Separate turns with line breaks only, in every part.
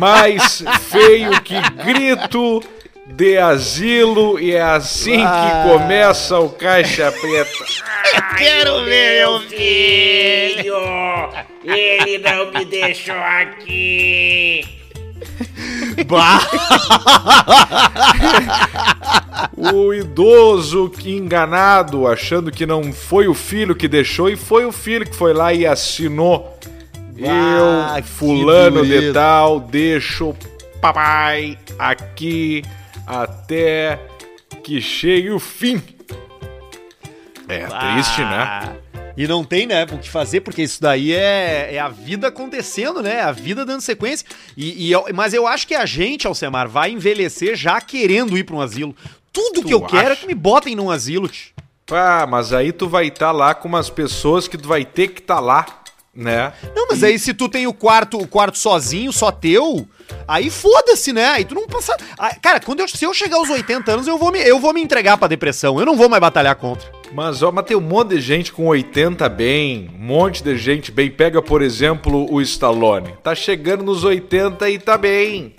Mais feio que grito de asilo e é assim que começa o Caixa Preta.
Quero ver meu filho! Ele não me deixou aqui!
O idoso que enganado, achando que não foi o filho que deixou e foi o filho que foi lá e assinou.
Ah,
Eu, fulano de tal, deixo papai aqui até que chegue o fim. É triste, né?
Ah, E não tem, né, o que fazer, porque isso daí é, é a vida acontecendo, né? A vida dando sequência. E, e mas eu acho que a gente, Alcemar, vai envelhecer já querendo ir pra um asilo. Tudo que eu quero é
acha?
que me botem num asilo.
Ah, mas aí tu vai estar lá com umas pessoas que tu vai ter que estar lá, né?
Não, mas aí se tu tem o quarto, o quarto sozinho, só teu, aí foda-se, né? Aí tu não passa. Ah, Cara, quando eu, se eu chegar aos 80 anos, eu vou, me, eu vou me entregar pra depressão. Eu não vou mais batalhar contra.
Mas, ó, mas tem um monte de gente com 80 bem, um monte de gente bem. Pega, por exemplo, o Stallone. Tá chegando nos 80 e tá bem.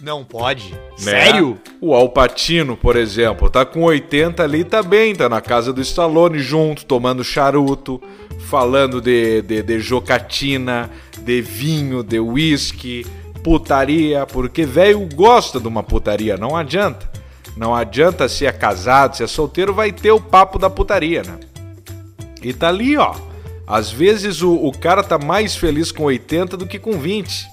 Não pode.
né?
Sério?
O Alpatino, por exemplo, tá com 80 ali, tá bem, tá na casa do Stallone junto, tomando charuto, falando de, de, de jocatina, de vinho, de whisky, putaria, porque velho gosta de uma putaria, não adianta. Não adianta se é casado, se é solteiro, vai ter o papo da putaria, né? E tá ali, ó. Às vezes o, o cara tá mais feliz com 80 do que com 20.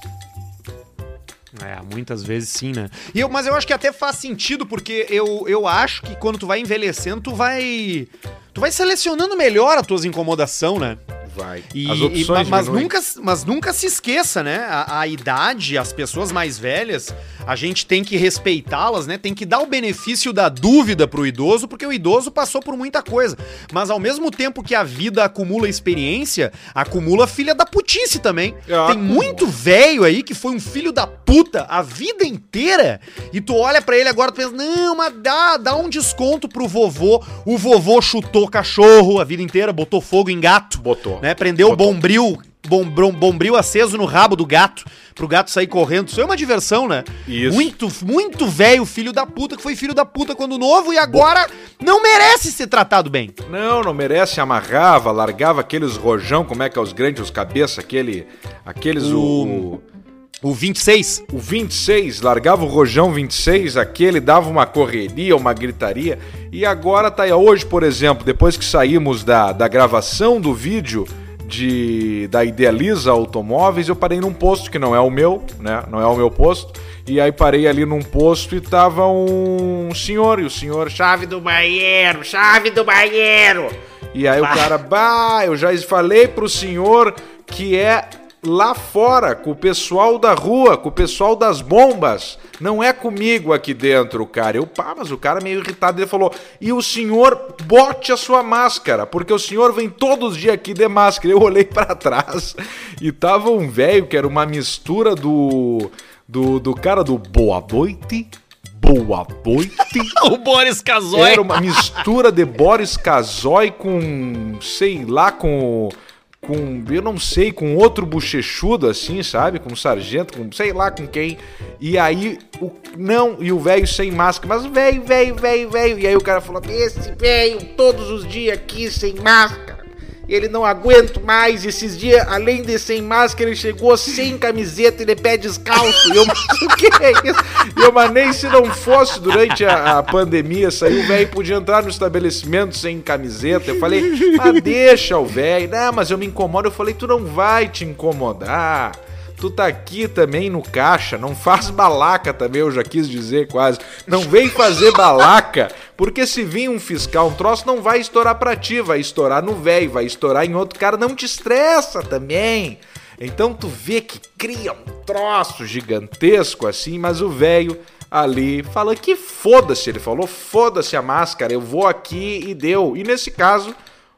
É, muitas vezes sim, né? E eu, mas eu acho que até faz sentido, porque eu, eu acho que quando tu vai envelhecendo, tu vai. Tu vai selecionando melhor as tuas incomodação, né?
Vai.
E,
As
e-
opções
ma- mas,
diminuem.
nunca, mas nunca se esqueça, né? A, a idade, as pessoas mais velhas, a gente tem que respeitá-las, né? Tem que dar o benefício da dúvida pro idoso, porque o idoso passou por muita coisa. Mas ao mesmo tempo que a vida acumula experiência, acumula filha da putice também.
Ah,
tem muito velho aí que foi um filho da puta a vida inteira. E tu olha pra ele agora e pensa, não, mas dá, dá um desconto pro vovô. O vovô chutou cachorro a vida inteira, botou fogo em gato
Botou.
Né? Prendeu o bombril, bom, bombril aceso no rabo do gato, pro gato sair correndo. Isso é uma diversão, né?
Isso.
Muito, muito velho, filho da puta, que foi filho da puta quando novo e agora não merece ser tratado bem.
Não, não merece, amarrava, largava aqueles rojão, como é que é os grandes, os cabeça, aquele, aqueles, o, o,
O 26.
o 26, largava o rojão 26, aquele dava uma correria, uma gritaria, e agora tá aí, hoje, por exemplo, depois que saímos da, da gravação do vídeo de da Idealiza Automóveis, eu parei num posto que não é o meu, né, não é o meu posto, e aí parei ali num posto e tava um senhor, e o senhor,
Chave do banheiro, chave do banheiro!
E aí o cara, bah, eu já falei pro senhor que é lá fora, com o pessoal da rua, com o pessoal das bombas. Não é comigo aqui dentro, cara. Eu, pá, mas o cara meio irritado, ele falou, e o senhor bote a sua máscara, porque o senhor vem todos os dias aqui de máscara. Eu olhei pra trás e tava um velho que era uma mistura do, do, do cara do Boa Noite, Boa Noite...
O Boris Casoy.
Era uma mistura de Boris Casoy com, sei lá, com com, eu não sei, com outro bochechudo assim, sabe? Com um sargento, com sei lá com quem. E aí, o, não, e o velho sem máscara, mas velho, velho, velho, velho. E aí o cara falou:
Esse velho todos os dias aqui sem máscara. Ele não aguenta mais. Esses dias, além de sem máscara, ele chegou sem camiseta e de pé descalço.
E eu, o que é isso? Eu, mas nem se não fosse durante a, a pandemia, saiu o velho podia entrar no estabelecimento sem camiseta. Eu falei, mas deixa o velho. Não, mas eu me incomodo. Eu falei, tu não vai te incomodar. Tu tá aqui também no caixa, não faz balaca também, eu já quis dizer quase. Não vem fazer balaca, porque se vir um fiscal, um troço, não vai estourar pra ti, vai estourar no velho, vai estourar em outro cara, não te estressa também. Então tu vê que cria um troço gigantesco assim, mas o velho ali fala que foda-se, ele falou foda-se a máscara, eu vou aqui e deu. E nesse caso,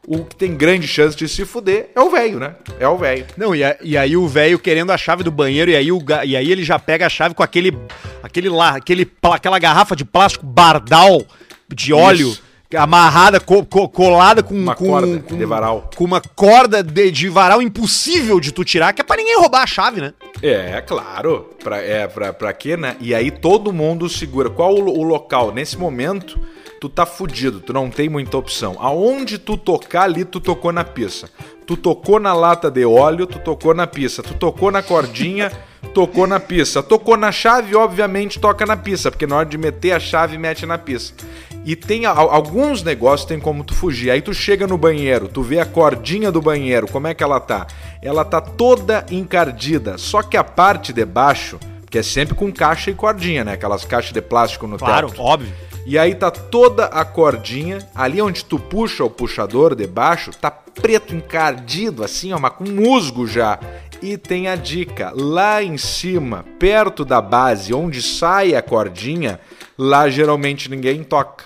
o que tem grande chance de se fuder é o velho, né? É o velho.
Não, e, a- e aí o velho querendo a chave do banheiro, e aí, o, e aí ele já pega a chave com aquele. aquele lá, aquele, aquela garrafa de plástico bardal de óleo
Isso.
amarrada, co- co- colada com
Uma
com,
corda
com,
de varal.
com uma corda de, de varal impossível de tu tirar, que é pra ninguém roubar a chave, né?
É, claro. Pra, é, pra, pra quê, né? E aí todo mundo segura. Qual o, o local? Nesse momento, tu tá fudido, tu não tem muita opção. Aonde tu tocar ali, tu tocou na pista. Tu tocou na lata de óleo, tu tocou na pista. Tu tocou na cordinha, tocou na pista. Tocou na chave, obviamente toca na pista, porque na hora de meter a chave, mete na pista. E tem alguns negócios tem como tu fugir. Aí tu chega no banheiro, tu vê a cordinha do banheiro, como é que ela tá? Ela tá toda encardida, só que a parte de baixo, que é sempre com caixa e cordinha, né? Aquelas caixas de plástico no
Claro,
teto.
óbvio.
E aí tá toda a cordinha, ali onde tu puxa o puxador de baixo, tá preto encardido assim, ó, mas com musgo já. E tem a dica, lá em cima, perto da base, onde sai a cordinha, lá geralmente ninguém toca.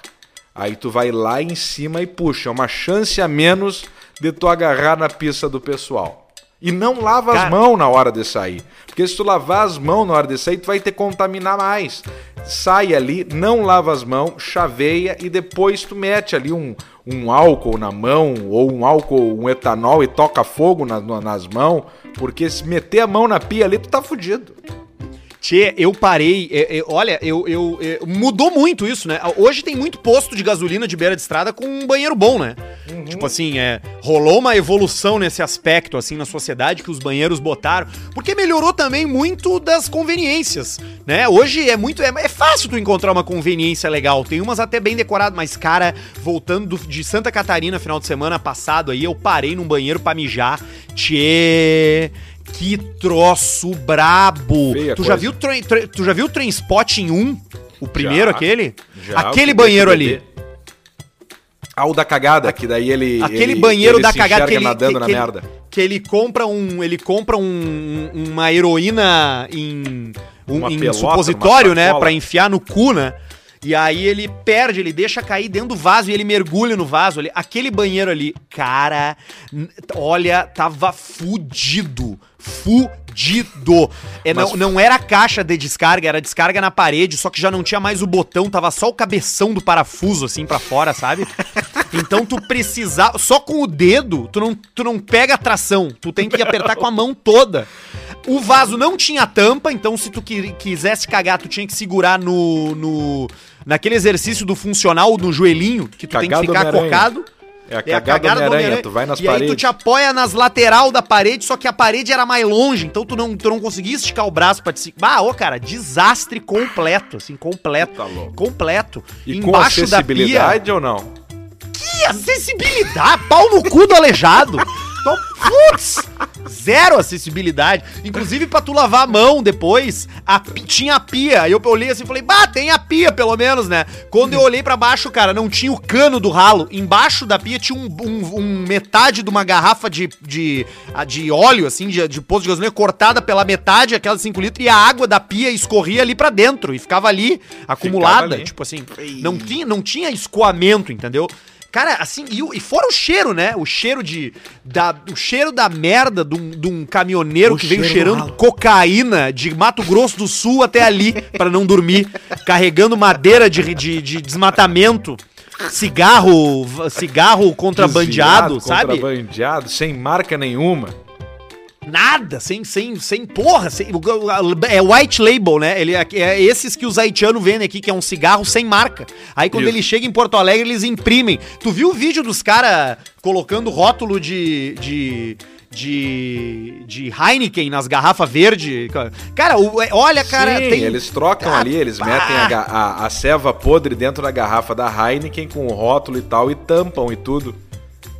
Aí tu vai lá em cima e puxa, é uma chance a menos de tu agarrar na pista do pessoal. E não lava as
Cara.
mãos na hora de sair. Porque se tu lavar as mãos na hora de sair, tu vai ter que contaminar mais. Sai ali, não lava as mãos, chaveia e depois tu mete ali um, um álcool na mão ou um álcool, um etanol e toca fogo na- nas mãos. Porque se meter a mão na pia ali, tu tá fudido.
Tchê, eu parei. é, é, olha, eu, eu, é, mudou muito isso, né? Hoje tem muito posto de gasolina de beira de estrada com um banheiro bom, né? Tipo assim, é, rolou uma evolução nesse aspecto, assim, na sociedade que os banheiros botaram. Porque melhorou também muito das conveniências, né? Hoje é muito. É, é fácil tu encontrar uma conveniência legal. Tem umas até bem decoradas, mas, cara, voltando do- de Santa Catarina final de semana passado aí, eu parei num banheiro pra mijar. Tchê. Que troço brabo!
Feia
tu já viu tu já viu o Trainspotting 1? O primeiro
Já,
aquele?
já,
aquele banheiro ali.
Ah, o da cagada, que daí ele.
Aquele
ele-
banheiro
ele
da cagada que ele,
nadando
que,
na
que
merda.
Ele, que ele compra um, ele compra um, uma heroína em um
Uma
em
pelota,
supositório, né. Pra enfiar no cu, né? E aí ele perde, ele deixa cair dentro do vaso e ele mergulha no vaso ali. Aquele banheiro ali, cara, olha, tava fudido. Fudido. É,
Mas-
não, não era a caixa de descarga, era descarga na parede, só que já não tinha mais o botão, tava só o cabeção do parafuso assim pra fora, sabe? Então tu precisava. Só com o dedo, tu não, tu não pega a tração. Tu tem que apertar com a mão toda. O vaso não tinha tampa, então se tu qui- quisesse cagar, tu tinha que segurar no. no naquele exercício do funcional, no joelhinho, que tu tem
Cagada
que ficar cocado.
É a cagada do Homem-Aranha, tu vai nas
e aí tu
paredes.
te apoia nas lateral da parede, só que a parede era mais longe, então tu não, tu não conseguia esticar o braço pra te... Ah, ô cara, desastre completo, assim, completo.
Tá louco.
Completo.
E com acessibilidade ou não?
Que acessibilidade! Pau no cu do aleijado! Então, putz! Zero acessibilidade. Inclusive, pra tu lavar a mão depois, a tinha a pia. Aí eu olhei assim e falei, bah, tem a pia, pelo menos, né? Quando eu olhei pra baixo, cara, não tinha o cano do ralo. Embaixo da pia tinha um, um- um metade de uma garrafa de, de, a- de óleo, assim, de, de posto de gasolina, cortada pela metade, aquela de 5 litros, e a água da pia escorria ali pra dentro. E ficava ali, acumulada.
ali.
Tipo assim, não tinha, não tinha escoamento, entendeu? Cara, assim, e, e fora o cheiro, né? O cheiro de. Da, o cheiro da merda de um, de um caminhoneiro
O
que veio cheirando cocaína de Mato Grosso do Sul até ali pra não dormir, carregando madeira de, de, de desmatamento, cigarro, cigarro contrabandeado,
Desviado,
sabe?
Contrabandeado, sem marca nenhuma.
Nada, sem, sem, sem porra. sem- é white label, né? Ele, é, é esses que os haitianos vendem aqui, que é um cigarro sem marca. Aí quando
Isso.
ele chega em Porto Alegre, eles imprimem. Tu viu o vídeo dos caras colocando rótulo de. de de, de Heineken nas garrafas verde. Cara, é- olha, cara,
Sim,
tem.
eles trocam
Ah,
ali, eles
pá.
metem a, a, a ceva podre dentro da garrafa da Heineken com o rótulo e tal e tampam e tudo.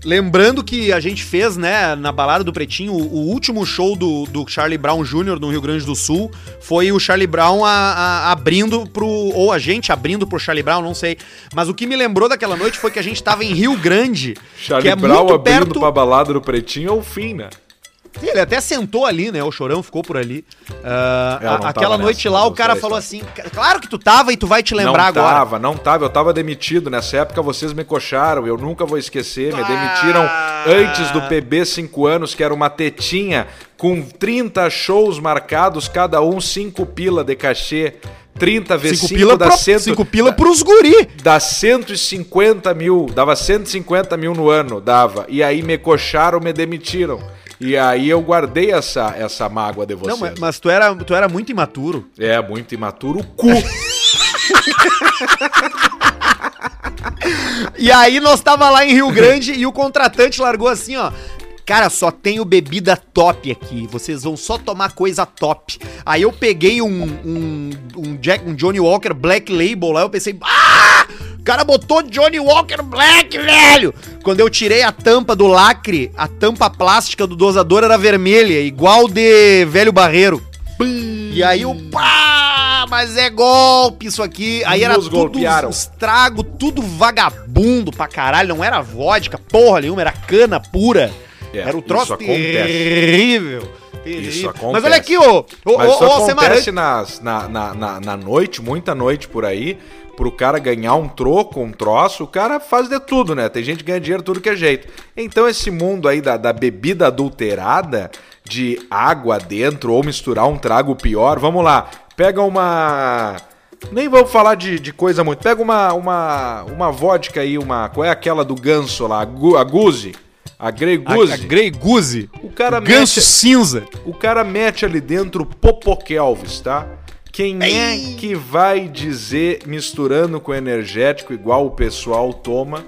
Lembrando que a gente fez, né, na Balada do Pretinho, o, o último show do, do Charlie Brown Jr. no Rio Grande do Sul foi o Charlie Brown a- a- abrindo pro. Ou a gente abrindo pro Charlie Brown, não sei. Mas o que me lembrou daquela noite foi que a gente tava em Rio Grande,
Charlie
que é
Brown
muito
abrindo
perto.
pra balada do Pretinho é o fim, né?
Ele até sentou ali, né? O chorão ficou por ali.
Não
a-
tava
aquela
nessa,
noite lá, o cara falou assim: Claro que tu tava e tu vai te lembrar
não
agora.
tava, não tava, eu tava demitido. Nessa época vocês me coxaram, eu nunca vou esquecer. Me demitiram
Ah.
antes do PB 5 anos, que era uma tetinha com 30 shows marcados, cada um 5 pila de cachê. 30 vezes 5,
5 pila,
dá,
pro,
100,
cinco pila pros guri.
dá 150 mil, dava 150 mil no ano, dava. E aí me coxaram, me demitiram. E aí eu guardei essa, essa mágoa de vocês.
Não, mas, mas tu, era, tu era muito imaturo.
É, muito imaturo, o cu.
E aí nós tava lá em Rio Grande e o contratante largou assim, ó. Cara, só tenho bebida top aqui. Vocês vão só tomar coisa top. Aí eu peguei um, um, um, Jack, um Johnny Walker Black Label lá. Eu pensei, ah! O cara botou Johnny Walker Black, velho! Quando eu tirei a tampa do lacre, a tampa plástica do dosador era vermelha, igual de velho barreiro. E aí o pá, mas é golpe isso aqui. Aí era
Nos
tudo
golpearam.
uns trago, tudo vagabundo pra caralho. Não era vodka, porra nenhuma, era cana pura.
É,
era um troço terrível. terrível.
Isso acontece.
Mas olha aqui, ô, ô,
Mas isso
ô, ô,
acontece nas, na, na, na, na noite, muita noite por aí, pro cara ganhar um troco, um troço, o cara faz de tudo, né? Tem gente que ganha dinheiro tudo que é jeito. Então esse mundo aí da, da bebida adulterada, de água dentro, ou misturar um trago pior, vamos lá, pega uma... Nem vamos falar de, de coisa muito. Pega uma, uma, uma vodka aí, uma. Qual é aquela do ganso lá? A Guzi? A Grey
a,
Goose?
a Grey Goose.
O cara
Ganso
mete-
cinza.
o cara mete ali dentro Popokelvis, tá? Quem é que vai dizer, misturando com energético, igual o pessoal toma,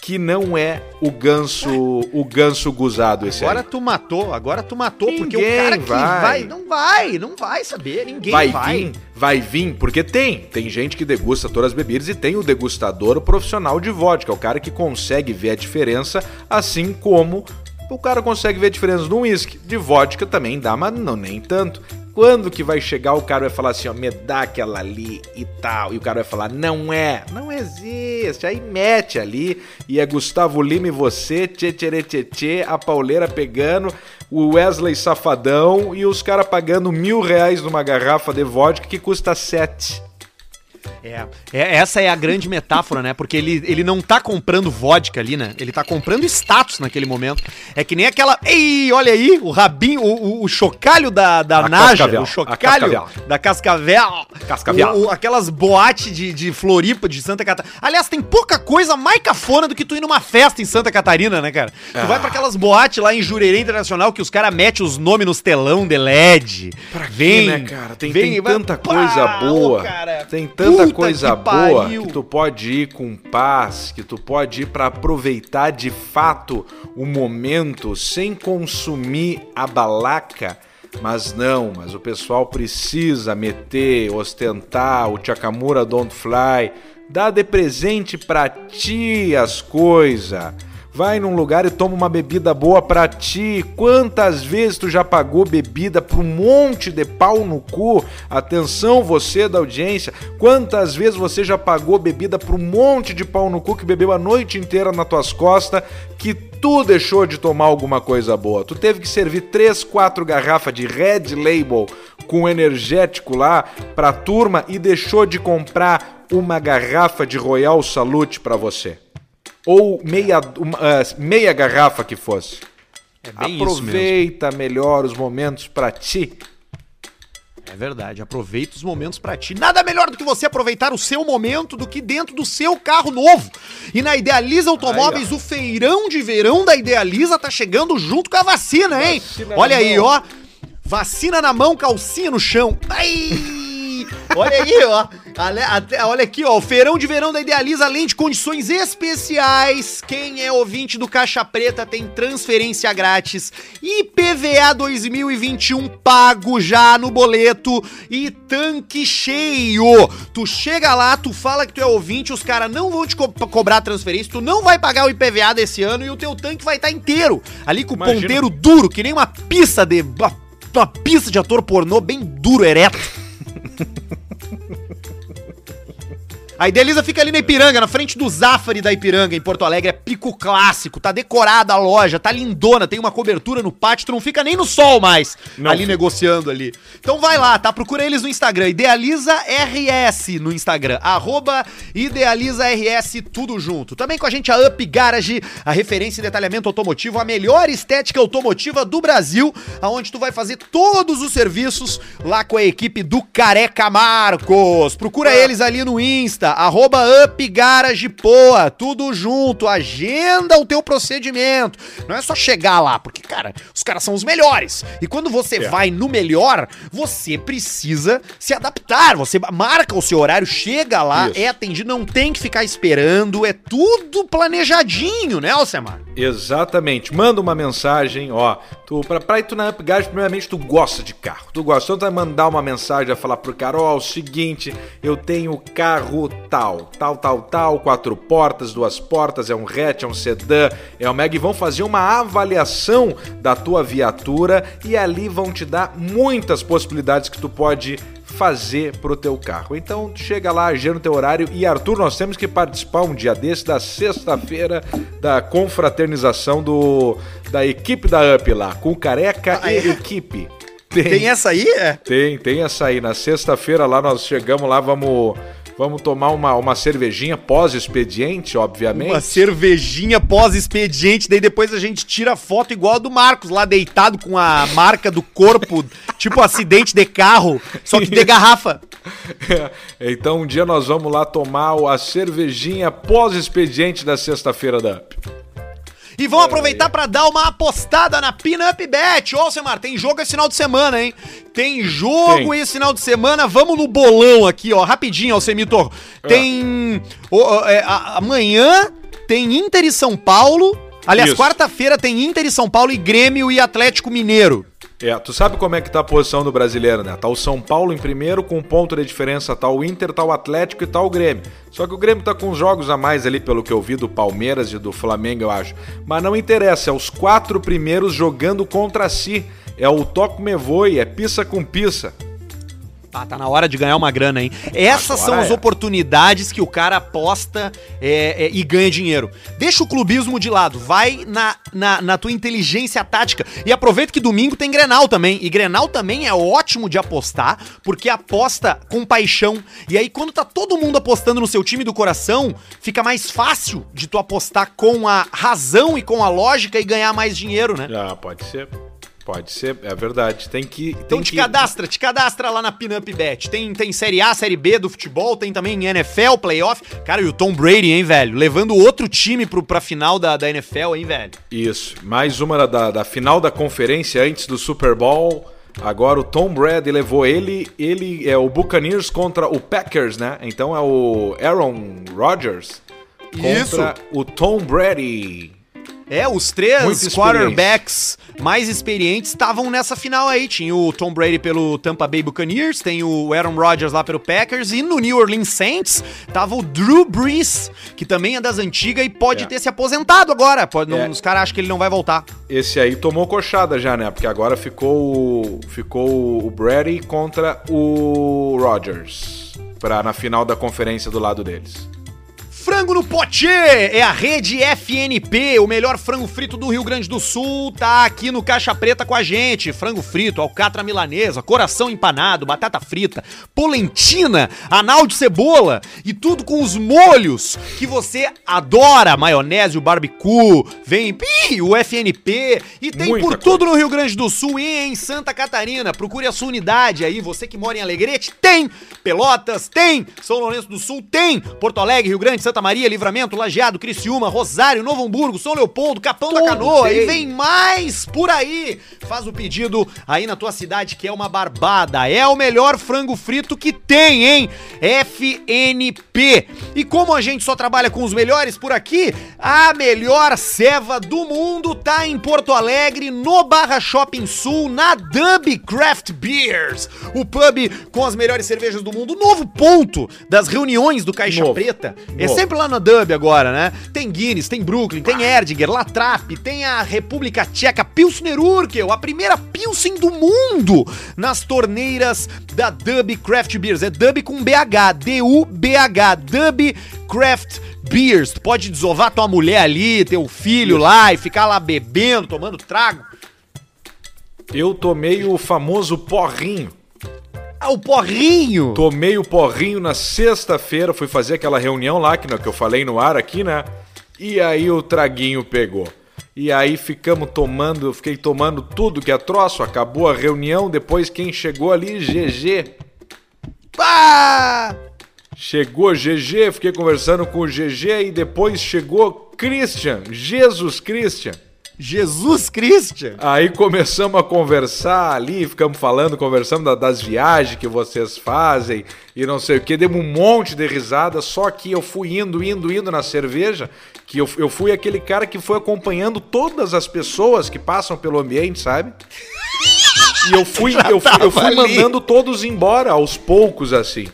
que não é o ganso, o ganso guzado esse
Agora
aí?
tu matou, agora tu matou, porque
Ninguém
o cara que
vai.
vai. não vai, não vai saber, ninguém
Vai,
vai.
vir, vai vir, porque tem. Tem gente que degusta todas as bebidas e tem o degustador profissional de vodka, o cara que consegue ver a diferença, assim como o cara consegue ver a diferença no uísque. De vodka também dá, mas não nem tanto. Quando que vai chegar o cara vai falar assim, ó, me dá aquela ali e tal, e o cara vai falar, não é, não existe, aí mete ali, e é Gustavo Lima e você, tchê tchê tchê tchê, a pauleira pegando, o Wesley Safadão e os caras pagando mil reais numa garrafa de vodka que custa sete.
É, é, essa é a grande metáfora, né? Porque ele, ele não tá comprando vodka ali, né? Ele tá comprando status naquele momento. É que nem aquela. Ei, olha aí, o rabinho, o, o, o chocalho da, da
A
Naja,
Cascavel,
o chocalho
Cascavel.
da Cascavel.
Cascavel.
O- aquelas boates de, de Floripa, de Santa Catarina. Aliás, tem pouca coisa mais cafona do que tu ir numa festa em Santa Catarina, né, cara? Tu vai pra aquelas boates lá em Jurerê Internacional que os caras metem os nomes nos telão de LED.
Pra quê,
vem,
né, cara? Tem,
vem,
tem
vai-
tanta
Pá,
coisa boa.
ô, cara.
Tem tanta
Puta
coisa
que
boa
pariu.
que tu pode ir com paz, que tu pode ir pra aproveitar de fato o momento sem consumir a balaca. Mas não, mas o pessoal precisa meter, ostentar o Chakamura Don't Fly, dá de presente pra ti as coisas. Vai num lugar e toma uma bebida boa pra ti. Quantas vezes tu já pagou bebida pra um monte de pau no cu? Atenção, você da audiência. Quantas vezes você já pagou bebida pra um monte de pau no cu que bebeu a noite inteira nas tuas costas que tu deixou de tomar alguma coisa boa? Tu teve que servir três, quatro garrafas de Red Label com energético lá pra turma e deixou de comprar uma garrafa de Royal Salute pra você ou meia, uma, ah, meia garrafa que fosse.
É bem.
Aproveita melhor os momentos pra ti.
É verdade, aproveita os momentos pra ti. Nada melhor do que você aproveitar o seu momento do que dentro do seu carro novo. E na Idealiza Automóveis, o feirão de verão da Idealiza tá chegando junto com a vacina, hein?
Vacina
Olha aí,
mão.
ó. Vacina na mão, calcinha no chão. Ai! Olha aí, ó. Olha aqui, ó. O feirão de verão da Idealiza, além de condições especiais. Quem é ouvinte do Caixa Preta tem transferência grátis. IPVA 2021 pago já no boleto. E tanque cheio. Tu chega lá, tu fala que tu é ouvinte, os caras não vão te co- cobrar transferência. Tu não vai pagar o IPVA desse ano e o teu tanque vai estar inteiro. Ali com o ponteiro duro, que nem uma pista de. Uma, uma pista de ator pornô bem duro, ereto. A Idealiza fica ali na Ipiranga, na frente do Zafari da Ipiranga, em Porto Alegre. É pico clássico, tá decorada a loja, tá lindona, tem uma cobertura no pátio, tu não fica nem no sol mais
Não
ali negociando ali. Então vai lá, tá? Procura eles no Instagram, Idealiza RS no Instagram, arroba Idealiza RS, tudo junto. Também com a gente a Up Garage, a referência em detalhamento automotivo, a melhor estética automotiva do Brasil, aonde tu vai fazer todos os serviços lá com a equipe do Careca Marcos. Procura eles ali no Insta, arroba Up Garage Poa, tudo junto, agenda o teu procedimento. Não é só chegar lá, porque, cara, os caras são os melhores. E quando você
É.
vai no melhor, você precisa se adaptar. Você marca o seu horário, chega lá,
Isso.
é atendido, não tem que ficar esperando, é tudo planejadinho, né, Alcemar?
Exatamente. Manda uma mensagem, ó. Tu, pra, pra ir tu na Upgás, primeiramente tu gosta de carro. Tu gosta. Então tu vai mandar uma mensagem, vai falar pro cara, ó, o seguinte, eu tenho carro tal, tal, tal, tal, quatro portas, duas portas, é um hatch, é um sedã, é um Meg. Vão fazer uma avaliação da tua viatura e ali vão te dar muitas possibilidades que tu pode fazer pro teu carro. Então chega lá, agenda o teu horário e Arthur, nós temos que participar um dia desse da sexta-feira da confraternização do da equipe da Up lá, com Careca
Ah,
e
é?
equipe.
Tem essa aí? É.
Tem, tem essa aí. Na sexta-feira lá nós chegamos lá, vamos vamos tomar uma, uma cervejinha pós-expediente, obviamente.
Uma cervejinha pós-expediente, daí depois a gente tira a foto igual a do Marcos, lá deitado com a marca do corpo, tipo acidente de carro, só que de garrafa.
então um dia nós vamos lá tomar a cervejinha pós-expediente da sexta-feira da Up.
E vamos aproveitar pra dar uma apostada na Pinup Bet. Ô, Semar, tem jogo esse final de semana, hein? Tem jogo
Tem.
esse final de semana. Vamos no bolão aqui, ó, rapidinho, Alcemitor. Tem. ó, é, a- amanhã tem Inter e São Paulo. Aliás, quarta-feira tem Inter e São Paulo e Grêmio e Atlético Mineiro.
É, tu sabe como é que tá a posição do brasileiro, né? Tá o São Paulo em primeiro, com um ponto de diferença tá o Inter, tá o Atlético e tá o Grêmio. Só que o Grêmio tá com jogos a mais ali, pelo que eu vi, do Palmeiras e do Flamengo, eu acho. Mas não interessa, é os quatro primeiros jogando contra si. É o toque me voe, é pista com pista.
Ah, tá na hora de ganhar uma grana, hein? Essas
Agora
são as
é.
oportunidades que o cara aposta é, é, e ganha dinheiro. Deixa o clubismo de lado, vai na, na, na tua inteligência tática. E aproveita que domingo tem Grenal também. E Grenal também é ótimo de apostar, porque aposta com paixão. E aí, quando tá todo mundo apostando no seu time do coração, fica mais fácil de tu apostar com a razão e com a lógica e ganhar mais dinheiro, né?
Ah, pode ser. Pode ser, é verdade. Tem que.
Então
tem
te
que...
cadastra, te cadastra lá na Pinup Bet. Tem, tem Série A, Série B do futebol, tem também NFL, Playoff. Cara, e o Tom Brady, hein, velho? Levando outro time pro, pra final da, da NFL, hein, velho?
Isso. Mais uma da, da final da conferência antes do Super Bowl. Agora o Tom Brady levou ele, ele é o Buccaneers contra o Packers, né? Então é o Aaron Rodgers contra o Tom Brady.
É, os três quarterbacks mais experientes estavam nessa final aí. Tinha o Tom Brady pelo Tampa Bay Buccaneers, tem o Aaron Rodgers lá pelo Packers, e no New Orleans Saints tava o Drew Brees, que também é das antigas e pode
É.
ter se aposentado agora. Pode, não-
É.
Os caras acham que ele não vai voltar.
Esse aí tomou coxada já, né? Porque agora ficou o, ficou o Brady contra o Rodgers pra, na final da conferência do lado deles.
Frango no Pote é a rede FNP, o melhor frango frito do Rio Grande do Sul, tá aqui no Caixa Preta com a gente. Frango frito, alcatra milanesa, coração empanado, batata frita, polentina, anal de cebola e tudo com os molhos que você adora. Maionese, o barbecue, vem pi, o FNP e tem
Muita
por
coisa.
tudo no Rio Grande do Sul e em Santa Catarina. Procure a sua unidade aí, você que mora em Alegrete, tem! Pelotas, tem! São Lourenço do Sul, tem! Porto Alegre, Rio Grande, Santa Maria, Livramento, Lajeado, Criciúma, Rosário, Novo Hamburgo, São Leopoldo, Capão da
Tudo
Canoa
tem.
e vem mais por aí! Faz o pedido aí na tua cidade que é uma barbada. É o melhor frango frito que tem, hein? FNP. E como a gente só trabalha com os melhores por aqui, a melhor ceva do mundo tá em Porto Alegre, no Barra Shopping Sul, na Dub Craft Beers, o pub com as melhores cervejas do mundo, novo ponto das reuniões do Caixa
Novo.
Preta.
Novo.
Sempre lá na Dub agora, né? Tem Guinness, tem Brooklyn, tem Erdinger, Latrap, tem a República Tcheca, Pilsner Urquell, a primeira Pilsen do mundo nas torneiras da Dub Craft Beers. É Dub com BH, D-U-B-H, Dub Craft Beers. Tu pode desovar tua mulher ali, teu filho lá e ficar lá bebendo, tomando trago.
Eu tomei o famoso porrinho.
Ah, o porrinho!
Tomei o porrinho na sexta-feira, fui fazer aquela reunião lá que, que eu falei no ar aqui, né? E aí o traguinho pegou. E aí ficamos tomando, eu fiquei tomando tudo que é troço, acabou a reunião, depois quem chegou ali, GG.
Pá!
Chegou GG, fiquei conversando com o GG e depois chegou Christian, Jesus Christian.
Jesus Christian!
Aí começamos a conversar ali, ficamos falando, conversando da- das viagens que vocês fazem e não sei o que. Demos um monte de risada, só que eu fui indo, indo, indo na cerveja, que eu, eu fui aquele cara que foi acompanhando todas as pessoas que passam pelo ambiente, sabe? E eu fui, eu fui, eu fui mandando todos embora aos poucos, assim.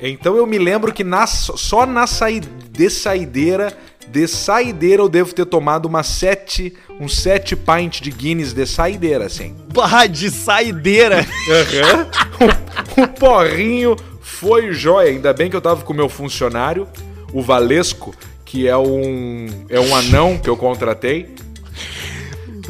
Então eu me lembro que na, só na saí, de saideira, de saideira eu devo ter tomado umas sete, uns sete pints de Guinness de saideira, assim.
Pá, de saideira!
o, o porrinho foi jóia. Ainda bem que eu tava com o meu funcionário, o Valesco, que é um, é um anão que eu contratei.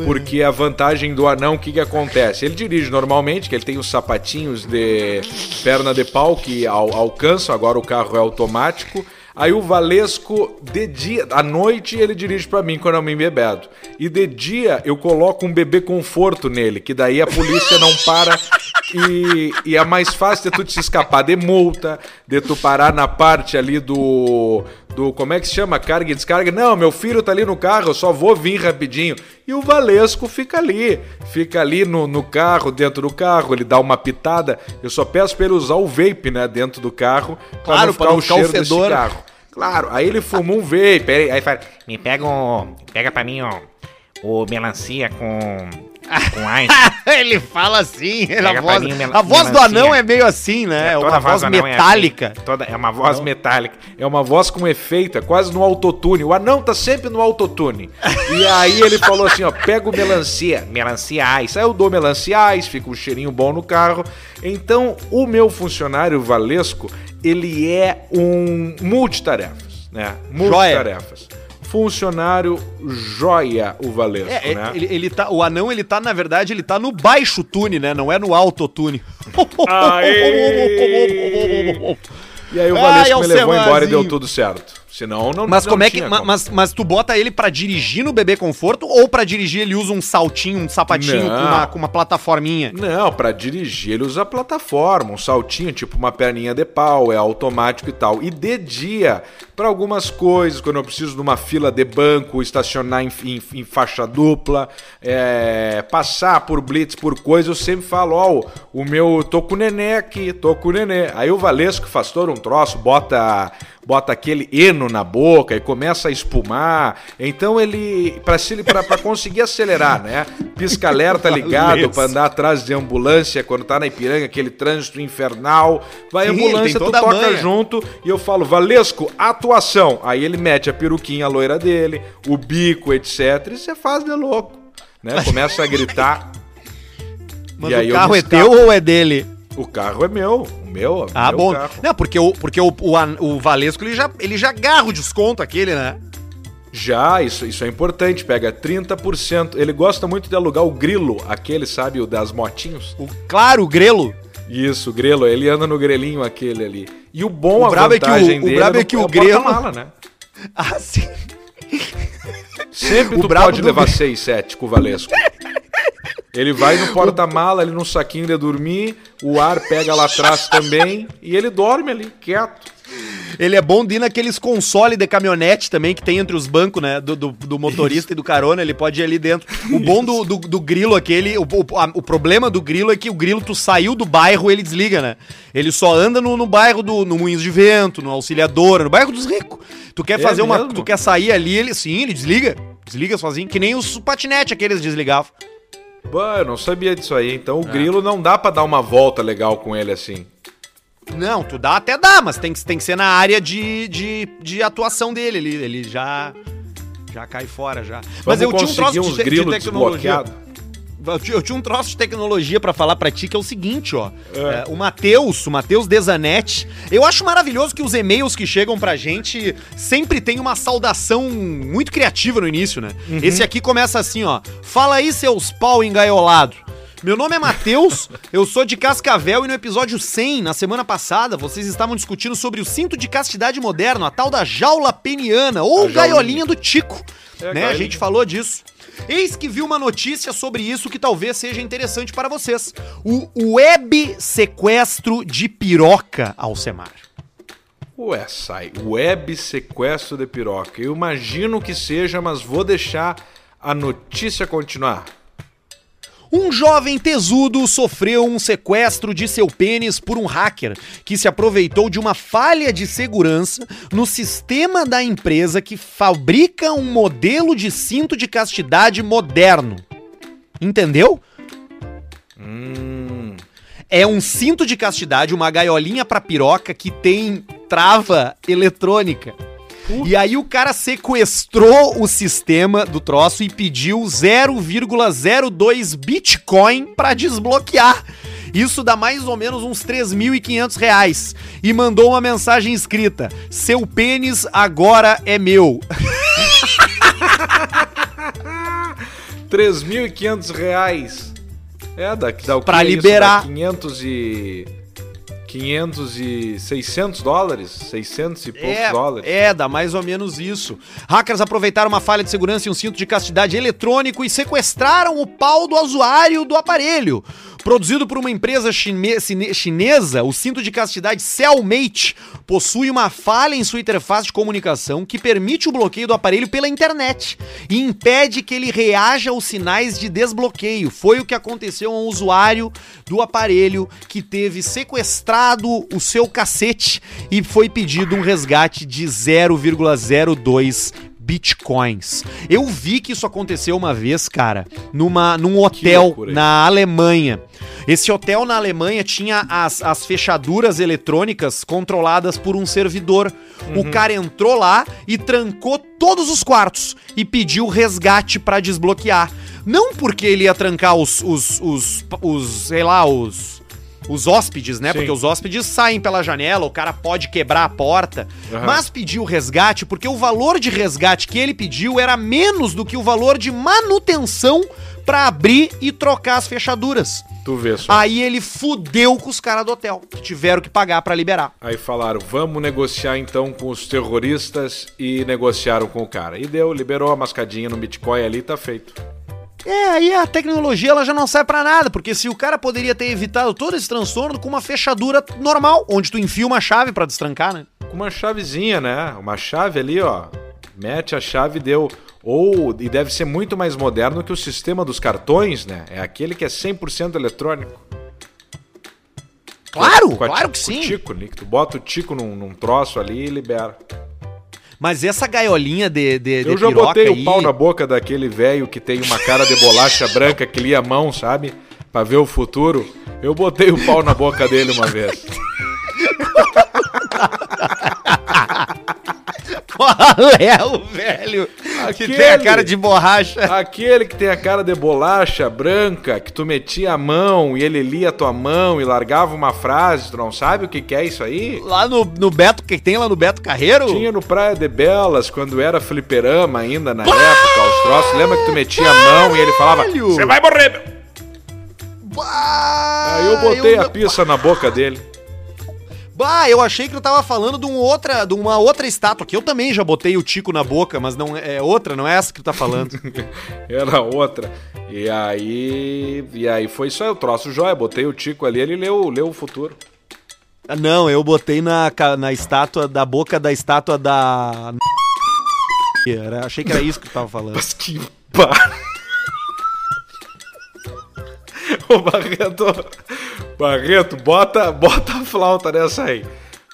Porque a vantagem do anão, o que, que acontece? Ele dirige normalmente, que ele tem os sapatinhos de perna de pau que al- alcançam, agora o carro é automático. Aí o Valesco, de dia, à noite ele dirige pra mim quando eu me embebedo. E de dia eu coloco um bebê conforto nele, que daí a polícia não para e, e é mais fácil de tu te escapar de multa, de tu parar na parte ali do. Do como é que se chama? Carga e descarga. Não, meu filho tá ali no carro, eu só vou vir rapidinho. E o Valesco fica ali. Fica ali no, no carro, dentro do carro, ele dá uma pitada. Eu só peço pra ele usar o vape, né, dentro do carro, pra
Claro,
não
pra
ficar
não
o
ficar o
cheiro desse
fedor.
carro. Claro, aí ele fumou um vape, aí, aí fala,
Me pega um. Pega pra mim, ó. O melancia com. Com ice.
ele fala assim, a voz, a voz do anão é meio assim, né? É,
toda
uma voz
é
metálica.
assim. toda, é uma voz metálica.
É uma voz com efeito, é quase no autotune. O anão tá sempre no autotune. E aí ele falou assim, ó, pega o melancia.
Melancia ice.
Aí eu dou melancia ice, fica um cheirinho bom no carro. Então, o meu funcionário Valesco, ele é um multitarefas, né? Multitarefas. Funcionário joia, o Valesco,
É,
né?
ele, ele tá, o anão, ele tá, na verdade, ele tá no baixo tune, né? Não é no alto tune.
E aí o
Ai,
Valesco me levou embora e deu tudo certo. Senão não
Mas
não
como é que.
como.
Mas, mas tu bota ele pra dirigir no bebê conforto ou pra dirigir ele usa um saltinho, um sapatinho com uma, com uma plataforminha?
Não, pra dirigir ele usa plataforma, um saltinho, tipo uma perninha de pau, é automático e tal. E de dia, pra algumas coisas, quando eu preciso de uma fila de banco, estacionar em, em- em faixa dupla, é, passar por blitz, por coisa, eu sempre falo, ó, o meu, tô com o nenê aqui, tô com o nenê. Aí o Valesco faz todo um troço, bota bota aquele eno na boca e começa a espumar. Então ele, pra conseguir acelerar, né? Pisca alerta ligado pra andar atrás de ambulância quando tá na Ipiranga, aquele trânsito infernal. Vai
Sim,
ambulância, tu
a
toca
manha.
junto e eu falo, Valesco, atuação. Aí ele mete a peruquinha loira dele, o bico, etc. E você faz de louco, né? Começa a gritar.
Mas
E aí
o carro é teu ou é dele?
O carro é meu, o meu,
Ah,
meu
bom.
carro.
Não, porque o, porque o, o, o Valesco ele já, ele já agarra o desconto aquele, né?
Já, isso, isso é importante, pega 30%. Ele gosta muito de alugar o grilo, aquele, sabe, o das motinhos.
O, claro, o grelo.
Isso, o grelo, ele anda no grelinho aquele ali. E o bom,
O
a
brabo é que o-
vantagem
o
dele
brabo é
no-
que o
o
grelo-
porta-mala, né?
Ah, sim.
Sempre
O
tu
brabo
pode levar
grelo.
6, 7 com o Valesco. Ele vai no porta-mala, ali num saquinho de dormir, o ar pega lá atrás também, e ele dorme ali, quieto.
Ele é bom de ir naqueles console de caminhonete também que tem entre os bancos, né? Do, do, do motorista e do carona, ele pode ir ali dentro. O bom do, do, do grilo aquele, o, o, a- o problema do grilo é que o grilo, tu saiu do bairro, ele desliga, né? Ele só anda no, no bairro do no Moinhos de Vento, no Auxiliadora, no bairro dos ricos. Tu quer
É
fazer uma.
mesmo?
Tu quer sair ali, ele sim, ele desliga. Desliga sozinho, que nem os patinete aqueles desligavam.
Bah, eu não sabia disso aí. Então o grilo não dá pra dar uma volta legal com ele assim.
Não, tu dá até dá, mas tem que, tem que ser na área de, de, de atuação dele. Ele, ele já já cai fora já. mas eu tinha um troço
uns
de, de
grilos
tecnologia. Eu tinha- um troço de tecnologia pra falar pra ti que é o seguinte, ó. É, o Matheus, o Matheus Desanetti. Eu acho maravilhoso que os e-mails que chegam pra gente sempre tem uma saudação muito criativa no início, né? Esse aqui começa assim, ó. Fala aí, seus pau engaiolado. Meu nome é Matheus, eu sou de Cascavel e no episódio 100, na semana passada, vocês estavam discutindo sobre o cinto de castidade moderno, a tal da jaula peniana ou
A
gaiolinha do Tico.
É,
né? A gente falou disso. Eis que vi uma notícia sobre isso que talvez seja interessante para vocês. O web sequestro de piroca, Alcemar.
Ué, sai. Web sequestro de piroca. Eu imagino que seja, mas vou deixar a notícia continuar.
Um jovem tesudo sofreu um sequestro de seu pênis por um hacker que se aproveitou de uma falha de segurança no sistema da empresa que fabrica um modelo de cinto de castidade moderno. Entendeu?
Hum.
É um cinto de castidade, uma gaiolinha pra piroca que tem trava eletrônica. E aí o cara sequestrou o sistema do troço e pediu 0,02 Bitcoin pra desbloquear. Isso dá mais ou menos uns 3.500 reais. E mandou uma mensagem escrita: Seu pênis agora é meu.
3.500 reais. É, dá, dá o que
Pra
é isso?
liberar.
Dá 500 e... 500 e 600 dólares? 600 e poucos
É,
dólares.
é, dá mais ou menos isso. Hackers aproveitaram uma falha de segurança em um cinto de castidade eletrônico e sequestraram o pau do usuário do aparelho. Produzido por uma empresa chinesa, o cinto de castidade Cellmate possui uma falha em sua interface de comunicação que permite o bloqueio do aparelho pela internet e impede que ele reaja aos sinais de desbloqueio. Foi o que aconteceu a um usuário do aparelho que teve sequestrado o seu cacete e foi pedido um resgate de 0,02 bitcoins. Eu vi que isso aconteceu uma vez, cara, numa, num hotel na Alemanha. Esse hotel na Alemanha tinha as, as fechaduras eletrônicas controladas por um servidor. O cara entrou lá e trancou todos os quartos e pediu resgate pra desbloquear. Não porque ele ia trancar os, os, os, os sei lá, os os hóspedes, né?
Sim.
Porque os hóspedes saem pela janela, o cara pode quebrar a porta.
Aham.
Mas pediu resgate porque o valor de resgate que ele pediu era menos do que o valor de manutenção pra abrir e trocar as fechaduras.
Tu vê só.
Aí ele fudeu com os caras do hotel, que tiveram que pagar pra liberar.
Aí falaram, vamos negociar então com os terroristas e negociaram com o cara. E deu, liberou a mascadinha no Bitcoin ali, tá feito.
É, aí a tecnologia ela já não serve pra nada, porque se o cara poderia ter evitado todo esse transtorno com uma fechadura normal, onde tu enfia uma chave pra destrancar, né?
Com uma chavezinha, né? Uma chave ali, ó. Mete a chave e deu. Ou, e deve ser muito mais moderno que o sistema dos cartões, né? É aquele que é 100% eletrônico.
Claro, claro que sim.
O tico, né? Que tu bota o tico num, num troço ali e libera.
Mas essa gaiolinha de, de, de
Eu já botei
aí-
o pau na boca daquele velho que tem uma cara de bolacha branca que lia a mão, sabe? Pra ver o futuro. Eu botei o pau na boca dele uma vez.
Qual é o velho que
Aquele.
tem a cara de borracha?
Aquele que tem a cara de bolacha branca, que tu metia a mão e ele lia a tua mão e largava uma frase, tu não sabe o que, que é isso aí?
Lá no, no Beto, que tem lá no Beto Carreiro?
Tinha no Praia de Belas, quando era fliperama ainda na época, os troços. Lembra que tu metia a mão e ele falava, você vai morrer, meu.
Bah,
Aí eu botei a
não-
pista na boca dele.
Bah, eu achei que tu tava falando de, um outra, de uma outra estátua, que eu também já botei o Tico na boca, mas não é outra, não é essa que tu tá falando.
Era outra. E aí. E aí foi só o troço jóia. Botei o Tico ali, ele leu, leu o futuro.
Ah, não, eu botei na, na estátua, da boca da estátua da... Era, achei que era isso que tu tava falando.
Mas que. Ô Barreto, Barreto, bota, bota a flauta nessa aí.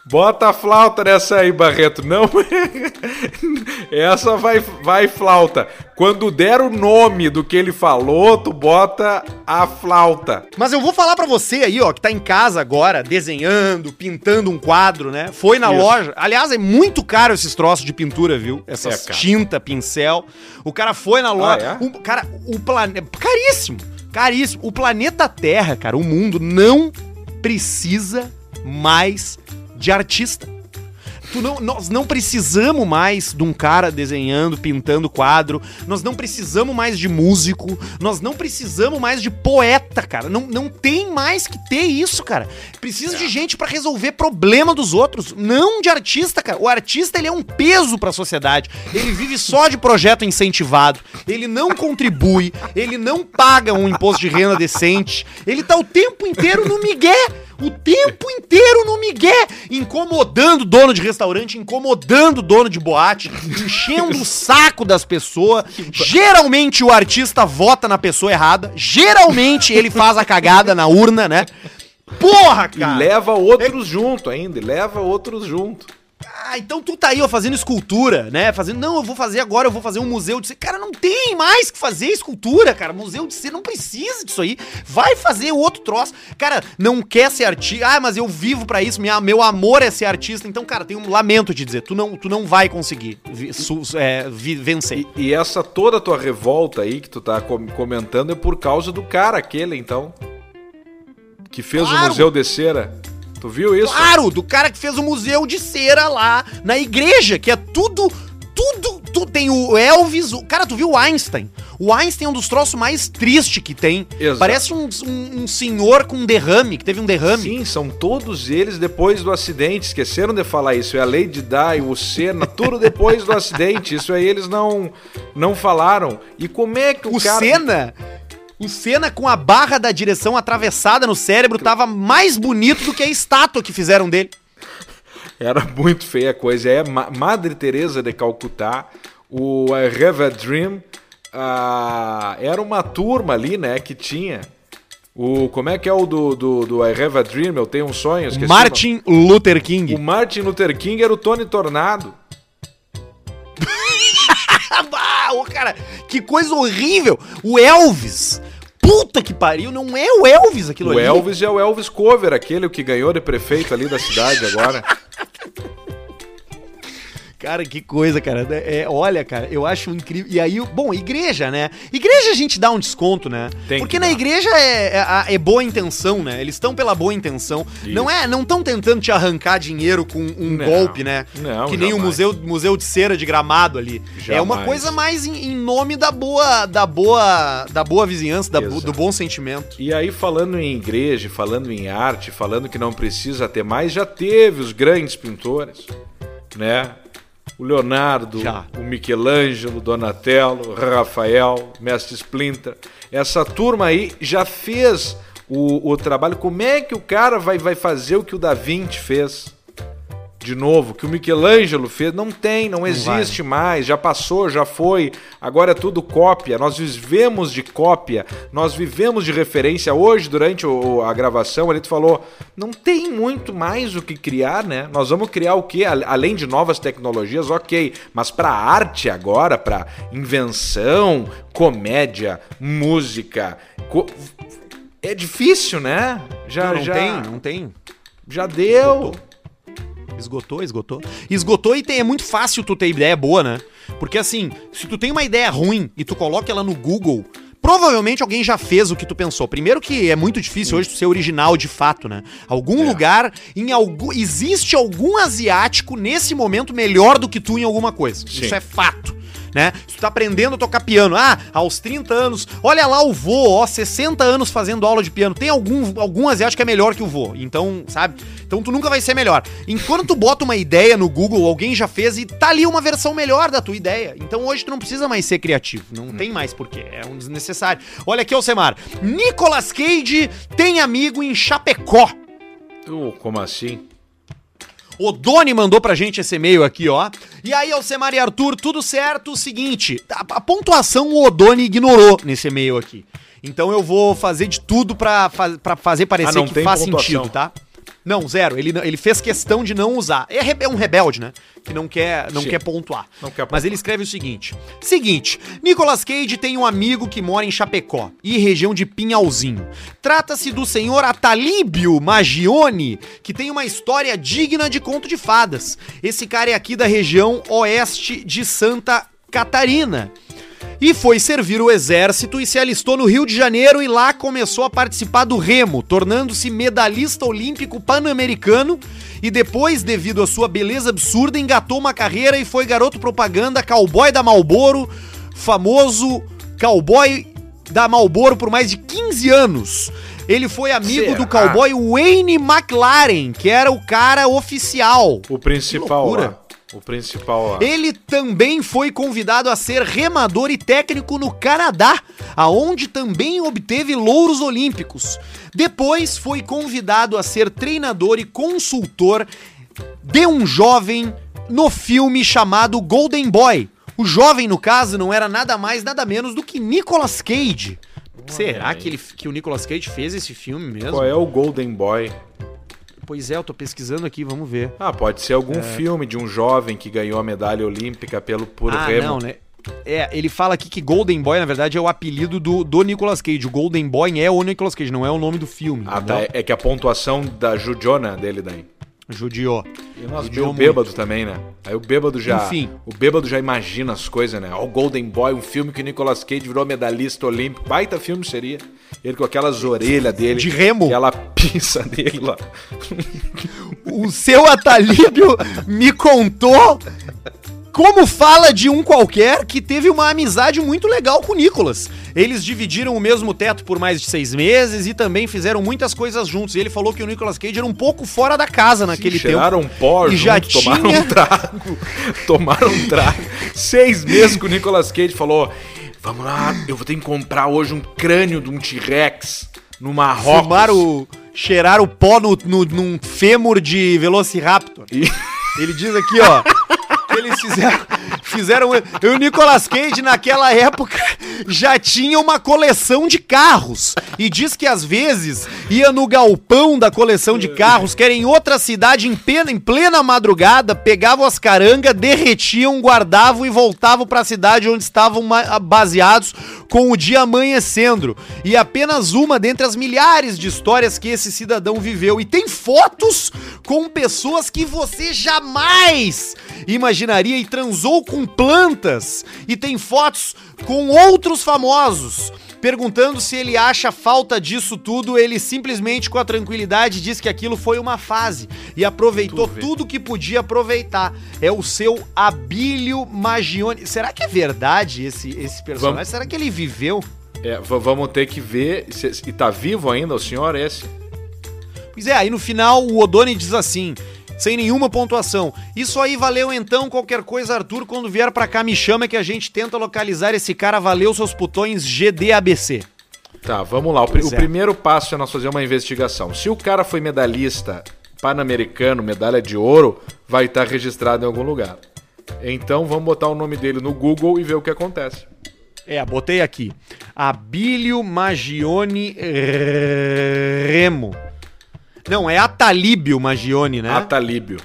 Bota a flauta nessa aí, Barreto. Não. Essa vai, vai flauta. Quando der o nome do que ele falou, tu bota a flauta.
Mas eu vou falar pra você aí, ó, que tá em casa agora, desenhando, pintando um quadro, né? Foi na
Isso.
loja. Aliás, é muito caro esses troços de pintura, viu? Essas
É
tinta, pincel. O cara foi na loja.
é?
o, cara, o planeta. Caríssimo! Caríssimo. O planeta Terra, cara, o mundo não precisa mais de artista. Tu não- nós não precisamos mais de um cara desenhando, pintando quadro. Nós não precisamos mais de músico. Nós não precisamos mais de poeta, cara. Não, não tem mais que ter isso, cara. Precisa de gente pra resolver problema dos outros, não de artista, cara. O artista ele é um peso pra sociedade. Ele vive só de projeto incentivado. Ele não contribui. Ele não paga um imposto de renda decente. Ele tá o tempo inteiro no migué. O tempo inteiro no migué, incomodando o dono de restaurante, incomodando o dono de boate, enchendo o saco das pessoas. Geralmente o artista vota na pessoa errada. Geralmente ele faz a cagada na urna, né? Porra,
E
cara!
leva outros junto ainda. E leva outros junto.
Ah, então tu tá aí, ó, fazendo escultura, né? Fazendo, não, eu vou fazer agora, eu vou fazer um museu de cera. Cara, não tem mais que fazer escultura, cara. Museu de cera não precisa disso aí. Vai fazer outro troço. Cara, não quer ser artista. Ah, mas eu vivo pra isso, minha, meu amor é ser artista. Então, cara, tem um lamento de dizer, tu não, tu não vai conseguir vi- su- é, vi- vencer.
E, e essa toda tua revolta aí que tu tá com- comentando é por causa do cara aquele, então. Que fez
Claro.
o Museu de Cera. Tu viu isso?
Claro, do cara que fez o museu de cera lá na igreja, que é tudo. Tudo. Tu tem o Elvis. O, cara, tu viu o Einstein? O Einstein é um dos troços mais tristes que tem.
Exato.
Parece um, um- um senhor com um derrame, que teve um derrame.
Sim, são todos eles depois do acidente. Esqueceram de falar isso. É a Lady Di, o Senna, tudo depois do acidente. Isso aí eles não, não falaram. E como é que o,
O
cara...
Senna. O Senna com a barra da direção atravessada no cérebro tava mais bonito do que a estátua que fizeram dele.
Era muito feia a coisa. É Ma- Madre Teresa de Calcutá, o I Have a Dream. era uma turma ali, né, que tinha. O, como é que é o do, do, do I Have a Dream? Eu tenho um sonho.
Martin Luther King.
O Martin Luther King era o Tony Tornado.
Cara, que coisa horrível. O Elvis. Puta que pariu, não é o Elvis aquilo
O
ali.
Elvis é o Elvis Cover, aquele que ganhou de prefeito ali da cidade agora.
Cara, que coisa, cara. É, olha, cara, eu acho incrível. E aí, bom, igreja, né? Igreja a gente dá um desconto, né?
Tem que
Porque na
dar.
igreja é, é, é boa intenção, né? Eles estão pela boa intenção. Não é, não estão tentando te arrancar dinheiro com um
Não,
golpe, né?
não,
que nem o
jamais.
museu, museu de cera de gramado ali. É uma
Jamais.
coisa mais em, em nome da boa, da boa, da boa vizinhança, da do bom sentimento.
E aí, falando em igreja, falando em arte, falando que não precisa ter mais, já teve os grandes pintores, né? O Leonardo,
Já.
o Michelangelo, Donatello, Rafael, Mestre Splinter. Essa turma aí já fez o, o trabalho. Como é que o cara vai, vai fazer o que o Da Vinci fez? De novo, que o Michelangelo fez, não tem, não existe mais, já passou, já foi, agora é tudo cópia. Nós vivemos de cópia, nós vivemos de referência. Hoje, durante o- a gravação, ele falou: não tem muito mais o que criar, né? Nós vamos criar o quê? Além de novas tecnologias, ok, mas para arte agora, para invenção, comédia, música, co- é difícil, né? Já,
não, não
já,
tem, não tem.
já deu.
Esgotou, esgotou. Esgotou e tem, é muito fácil tu ter ideia boa, né? Porque assim, se tu tem uma ideia ruim e tu coloca ela no Google, provavelmente alguém já fez o que tu pensou. Primeiro que é muito difícil hoje tu ser original de fato, né? Algum
É.
lugar, em algum. Existe algum asiático nesse momento melhor do que tu em alguma coisa.
Sim.
Isso é fato. Né? Se tu tá aprendendo a tocar piano, ah, aos 30 anos, olha lá o vô, ó, 60 anos fazendo aula de piano. Tem algum, algum asiático que é melhor que o vô. Então, sabe? Então tu nunca vai ser melhor. Enquanto tu bota uma ideia no Google, alguém já fez e tá ali uma versão melhor da tua ideia. Então hoje tu não precisa mais ser criativo. Não tem mais porquê. É um desnecessário. Olha aqui, Alcemar. Nicolas Cage tem amigo em Chapecó.
Uh, como assim?
O Doni mandou pra gente esse e-mail aqui, ó. E aí, Alcemar e Arthur, tudo certo? O seguinte, a, a pontuação o Odoni ignorou nesse e-mail aqui. Então eu vou fazer de tudo pra, pra fazer parecer
Ah,
que faz
pontuação.
sentido, tá? Não, zero. Ele, ele fez questão de não usar. É, é um rebelde, né? Que não quer, não
Sim.
quer pontuar.
Não quer
Mas ele escreve o seguinte: Seguinte, Nicolas Cage tem um amigo que mora em Chapecó e região de Pinhalzinho. Trata-se do senhor Atalíbio Magione, que tem uma história digna de conto de fadas. Esse cara é aqui da região oeste de Santa Catarina. E foi servir o exército e se alistou no Rio de Janeiro e lá começou a participar do remo, tornando-se medalhista olímpico pan-americano e depois, devido à sua beleza absurda, engatou uma carreira e foi garoto propaganda cowboy da Malboro, famoso cowboy da Malboro por mais de 15 anos. Ele foi amigo
Será?
do cowboy Wayne McLaren, que era o cara oficial.
O principal
loucura.
lá. O principal lá.
Ele também foi convidado a ser remador e técnico no Canadá, aonde também obteve louros olímpicos. Depois foi convidado a ser treinador e consultor de um jovem no filme chamado Golden Boy. O jovem, no caso, não era nada mais, nada menos do que Nicolas Cage. Será que, ele, que o Nicolas Cage fez esse filme mesmo?
Qual é o Golden Boy?
Pois é, eu tô pesquisando aqui, vamos ver.
Ah, pode ser algum filme de um jovem que ganhou a medalha olímpica pelo por
ah,
remo.
não, né? É, ele fala aqui que Golden Boy, na verdade, é o apelido do, do Nicolas Cage. O Golden Boy é o Nicolas Cage, não é o nome do filme.
Ah, tá. É que a pontuação da Judiona dele daí.
Judiou.
E
Judiou
o bêbado também, né? Aí o bêbado já.
Enfim.
O bêbado já imagina as coisas, né? Ó, o Golden Boy, um filme que o Nicolas Cage virou medalhista olímpico. Baita filme seria. Ele com aquelas orelhas dele.
De remo.
Aquela pinça dele lá.
O seu Atalíbio me contou como fala de um qualquer que teve uma amizade muito legal com o Nicolas. Eles dividiram o mesmo teto por mais de seis meses e também fizeram muitas coisas juntos. E ele falou que o Nicolas Cage era um pouco fora da casa naquele tempo.
Cheiraram um pó
E
junto,
já
tomaram
tinha-
um trago. tomaram um trago. Seis meses que o Nicolas Cage falou: Vamos lá, eu vou ter que comprar hoje um crânio de um T-Rex no Marrocos.
Fumaram, cheiraram o pó no, no, num fêmur de Velociraptor.
E-
Ele diz aqui, ó, eles fizeram, fizeram... E o Nicolas Cage, naquela época, já tinha uma coleção de carros. E diz que, às vezes, ia no galpão da coleção de carros, que era em outra cidade, em plena, em plena madrugada, pegavam as carangas, derretiam, guardavam e voltavam pra cidade onde estavam baseados com o dia amanhecendo. E apenas uma dentre as milhares de histórias que esse cidadão viveu. E tem fotos com pessoas que você jamais imaginaria e transou com plantas. E tem fotos com outros famosos. Perguntando se ele acha falta disso tudo, ele simplesmente com a tranquilidade diz que aquilo foi uma fase e aproveitou
Tu
tudo que podia aproveitar. É o seu Abílio Magione. Será que é verdade esse, esse personagem?
Vamos-
Será que ele viveu?
É, vamos ter que ver. se- E tá vivo ainda o senhor esse?
Pois é, aí no final o Odoni diz assim, sem nenhuma pontuação. Isso aí valeu então, qualquer coisa, Arthur, quando vier pra cá me chama que a gente tenta localizar esse cara, valeu seus putões GDABC.
Tá, vamos lá. O,
Pois
o
é.
primeiro passo é nós fazer uma investigação. Se o cara foi medalhista pan-americano, medalha de ouro, vai estar registrado em algum lugar. Então vamos botar o nome dele no Google e ver o que acontece.
É, botei aqui. Abílio Magione Remo. Não, é Atalíbio Magione, né?
Atalíbio.